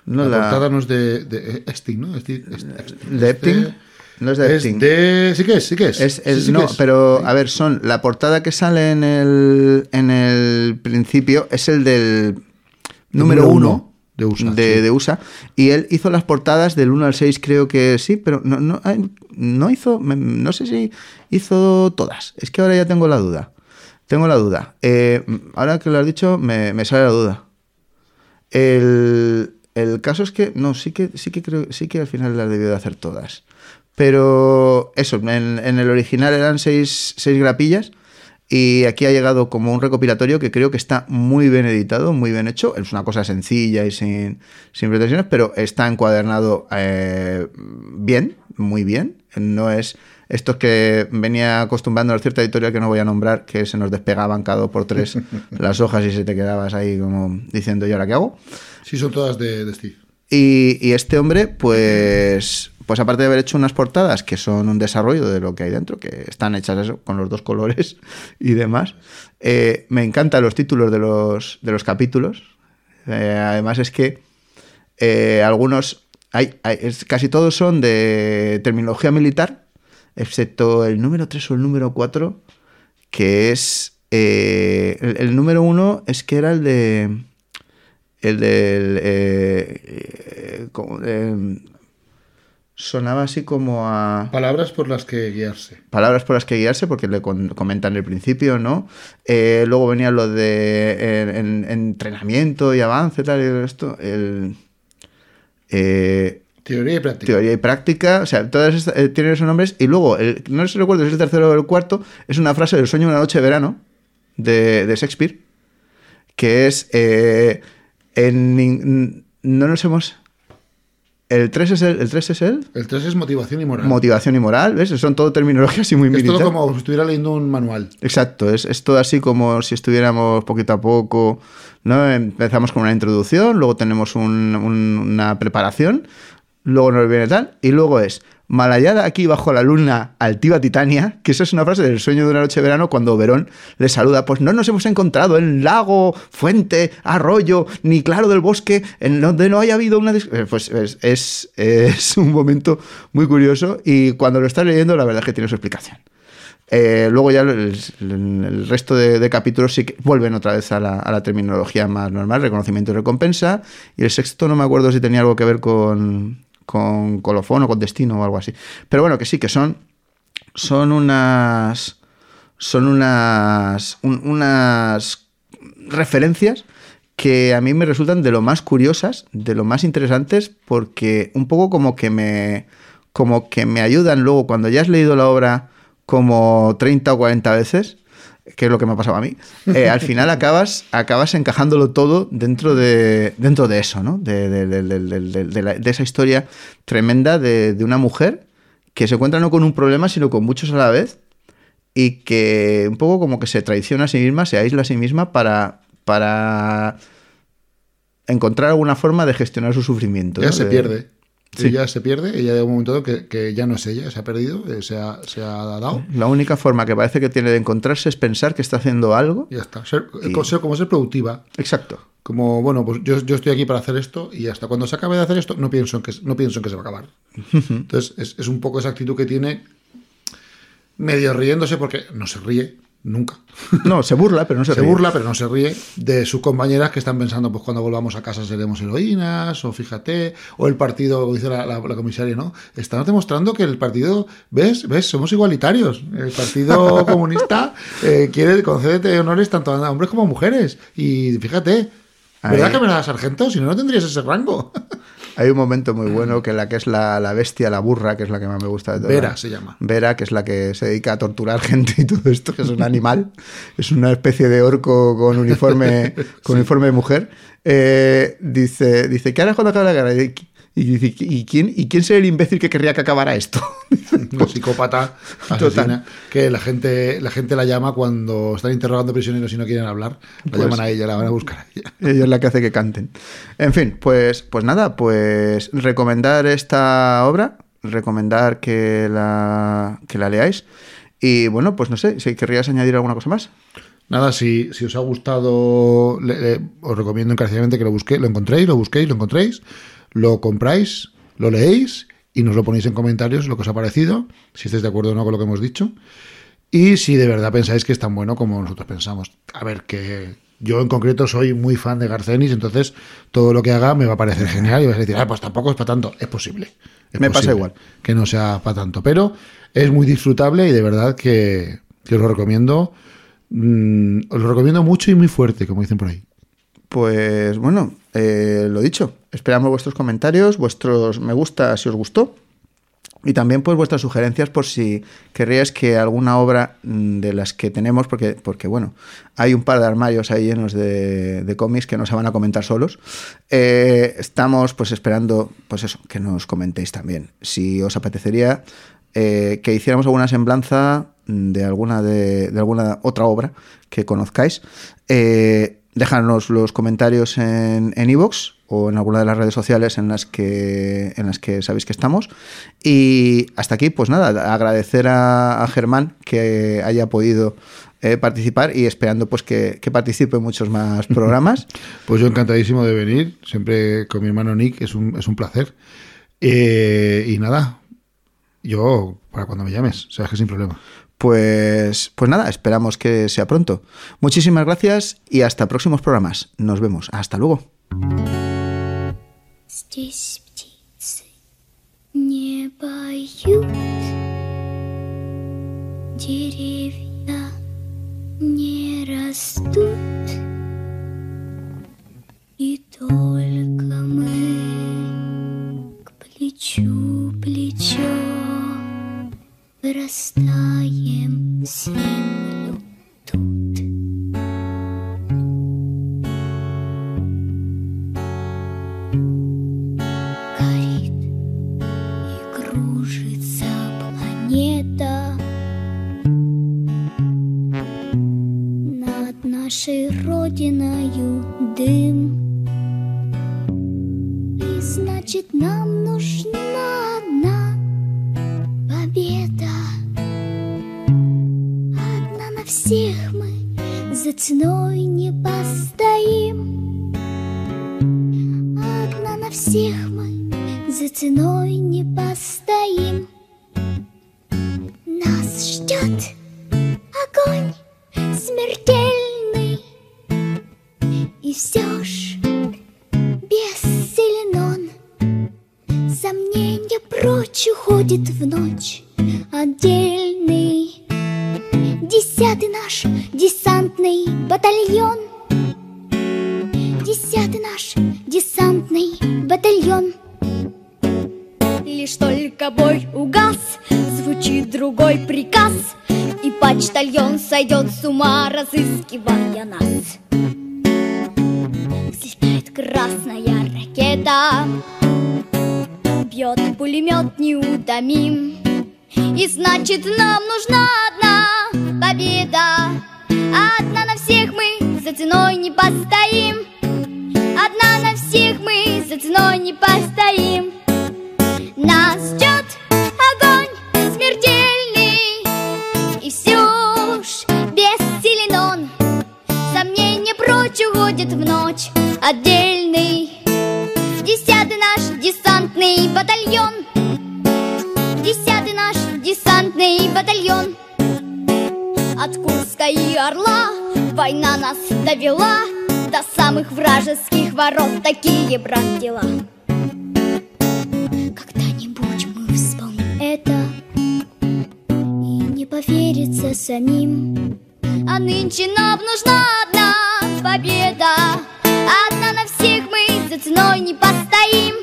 S1: No,
S2: la,
S1: la-
S2: portada no es de, de ¿no? Steve- Est- Est-
S1: ¿De Epstein?
S2: de-
S1: No es de
S2: es
S1: Epstein.
S2: de- Sí que es, sí que es.
S1: Es el-
S2: Sí, sí
S1: no,
S2: es.
S1: pero a ver, son la portada que sale en el, en el principio es el del número
S2: número
S1: uno
S2: uno de USA,
S1: de,
S2: sí.
S1: de USA, y él hizo las portadas del 1 al 6 creo que sí, pero no, no, ay, no hizo, no sé si hizo todas, es que ahora ya tengo la duda, tengo la duda. Eh, ahora que lo has dicho me, me sale la duda. El, el caso es que, no, sí que, sí que creo, sí que al final las debió de hacer todas. Pero eso, en, en el original eran seis, seis grapillas y aquí ha llegado como un recopilatorio que creo que está muy bien editado, muy bien hecho. Es una cosa sencilla y sin, sin pretensiones, pero está encuadernado eh, bien, muy bien. No es estos que venía acostumbrando a cierta editorial que no voy a nombrar, que se nos despegaban cada dos por tres [laughs] las hojas y se te quedabas ahí como diciendo, ¿y ahora qué hago?
S2: Sí, son todas de, de Steve.
S1: Y, y este hombre, pues, pues aparte de haber hecho unas portadas que son un desarrollo de lo que hay dentro, que están hechas eso, con los dos colores [laughs] y demás, eh, me encantan los títulos de los, de los capítulos. Eh, además es que eh, algunos, hay, es- casi todos son de terminología militar, excepto el número 3 o el número 4, que es... el, número 1 es que era el de... El del... eh, sonaba así como a
S2: Palabras por las que guiarse.
S1: palabras por las que guiarse, porque le con- comentan el principio, ¿no? Eh, luego venía lo de eh, en- en- entrenamiento y avance, tal, y esto, el... eh,
S2: Teoría y práctica.
S1: teoría y práctica, o sea, todas estas, tienen esos nombres. Y luego, el, no sé si recuerdo si es el tercero o el cuarto, es una frase del sueño de una noche de verano de, de Shakespeare, que es, en no nos hemos... El 3 es el, el 3 es el
S2: El 3 es motivación y moral.
S1: motivación y moral, ¿ves? Son todo terminologías así muy
S2: es todo
S1: militar.
S2: como si estuviera leyendo un manual.
S1: Exacto, es, es todo así como si estuviéramos poquito a poco, ¿no? Empezamos con una introducción, luego tenemos un- un- una preparación, luego nos viene tal, y luego es Malayada aquí bajo la luna altiva Titania, que esa es una frase del sueño de una noche de verano cuando Verón le saluda, pues no nos hemos encontrado en lago, fuente, arroyo, ni claro del bosque, en donde no haya habido una... dis-". Eh, Pues es, [laughs] un momento muy curioso y cuando lo estás leyendo la verdad es que tiene su explicación. Eh, luego ya el, resto de, capítulos sí que vuelven otra vez a la terminología más normal, reconocimiento y recompensa. Y el sexto no me acuerdo si tenía algo que ver con, con colofón o con destino o algo así. Pero bueno, que sí, que son, son unas... Son unas... un- unas referencias que a mí me resultan de lo más curiosas, de lo más interesantes, porque un poco como que me, como que me ayudan luego cuando ya has leído la obra como 30 o 40 veces, que es lo que me ha pasado a mí, eh, al final acabas, acabas encajándolo todo dentro de, dentro de eso, ¿no? De, de- de- la- de esa historia tremenda de, de una mujer que se encuentra no con un problema, sino con muchos a la vez, y que un poco como que se traiciona a sí misma, se aísla a sí misma para, para encontrar alguna forma de gestionar su sufrimiento.
S2: Ya
S1: ¿no?
S2: se
S1: De-
S2: pierde.
S1: Sí.
S2: Ella se pierde, ella de un momento que, que ya no es ella, se ha perdido, eh, se ha, se ha dado.
S1: La única forma que parece que tiene de encontrarse es pensar que está haciendo algo.
S2: Ya está. Ser,
S1: Y-
S2: como ser- como ser productiva.
S1: Exacto.
S2: Como, bueno, pues yo, yo estoy aquí para hacer esto y hasta cuando se acabe de hacer esto no pienso en que, no pienso en que se va a acabar. [laughs] Entonces es, es un poco esa actitud que tiene medio riéndose porque no se ríe nunca.
S1: No, se burla, pero no se,
S2: Se
S1: ríe.
S2: burla, pero no se ríe de sus compañeras que están pensando, pues cuando volvamos a casa seremos heroínas, o fíjate, o el partido, como dice la, la- la comisaria, ¿no? Están demostrando que el partido, ¿ves? ¿Ves? Somos igualitarios. El Partido [laughs] Comunista eh, quiere concederte honores tanto a hombres como a mujeres. Y fíjate, ¿verdad
S1: Ahí.
S2: que me da sargento? Si no, no tendrías ese rango. [laughs]
S1: Hay un momento muy bueno que la que es la, la bestia, la burra, que es la que más me gusta de todas.
S2: Vera se llama.
S1: Vera, que es la que se dedica a torturar [laughs] gente y todo esto, que es un animal. es una especie de orco con uniforme, [laughs] con uniforme de mujer. Eh, dice, dice, ¿qué harás cuando acabe la guerra? Y dice, ¿y quién, ¿y quién será el imbécil que querría que acabara esto? [laughs]
S2: Una psicópata [laughs] asesina que la gente, la gente la llama cuando están interrogando prisioneros y no quieren hablar. La
S1: Pues-
S2: llaman a ella, la van a buscar a ella. [laughs]
S1: Ella es la que hace que canten. En fin, pues, pues nada, pues recomendar esta obra, recomendar que la, que la leáis. Y bueno, pues no sé, si querrías añadir alguna cosa más.
S2: Nada, si, si os ha gustado, le- le- os recomiendo encarecidamente que lo busquéis, lo encontréis, lo busquéis, lo encontréis, lo compráis, lo leéis y nos lo ponéis en comentarios lo que os ha parecido, si estáis de acuerdo o no con lo que hemos dicho. Y si de verdad pensáis que es tan bueno como nosotros pensamos. A ver, que yo en concreto soy muy fan de Garcenis, entonces todo lo que haga me va a parecer [laughs] genial y vais a decir, ah, pues tampoco es para tanto. Es posible. es
S1: Me pasa igual.
S2: Que no sea para tanto, pero es muy disfrutable y de verdad que, que os lo recomiendo. Mm, os lo recomiendo mucho y muy fuerte, como dicen por ahí.
S1: Pues bueno, eh, lo dicho, esperamos vuestros comentarios, vuestros me gusta si os gustó. Y también pues vuestras sugerencias por si querríais que alguna obra mm, de las que tenemos, porque, porque bueno, hay un par de armarios ahí llenos de, de cómics que no se van a comentar solos. Eh, estamos pues esperando, pues eso, que nos comentéis también. Si os apetecería eh, que hiciéramos alguna semblanza de alguna, de, de alguna otra obra que conozcáis, eh, dejadnos los comentarios en en iVoox o en alguna de las redes sociales en las que en las que sabéis que estamos y hasta aquí pues nada agradecer a, a Germán que haya podido eh, participar y esperando pues que, que participe en muchos más [laughs] programas
S2: Pues yo encantadísimo de venir, siempre con mi hermano Nick, es un, es un placer. Eh, y nada, yo para cuando me llames, sabes que sin problema.
S1: pues pues nada esperamos que sea pronto muchísimas gracias y hasta próximos programas nos vemos hasta luego
S3: Здесь птицы не поют, деревья не растут, и только мы к плечу плечо Вырастаем землю тут. горит и кружится планета над нашей родиною дым. И значит нам нужна всех мы за ценой не постоим. Одна на всех мы за ценой не постоим. Нас ждет огонь смертельный, и все ж бессилен он. Сомнения прочь уходит в ночь
S4: сойдет с ума, разыскивая нас. Взлетает красная ракета, Бьет пулемет неутомим, И значит нам нужна одна победа. Одна на всех мы за ценой не постоим, Одна на всех мы за ценой не постоим. Уходят в ночь отдельный. Десятый наш десантный батальон. Десятый наш десантный батальон.
S3: От Курска и Орла Война нас довела до самых вражеских ворот. Такие, брат, дела. Когда-нибудь мы вспомним это И не поверится самим. А нынче нам нужна одна победа. Одна на всех мы за ценой не постоим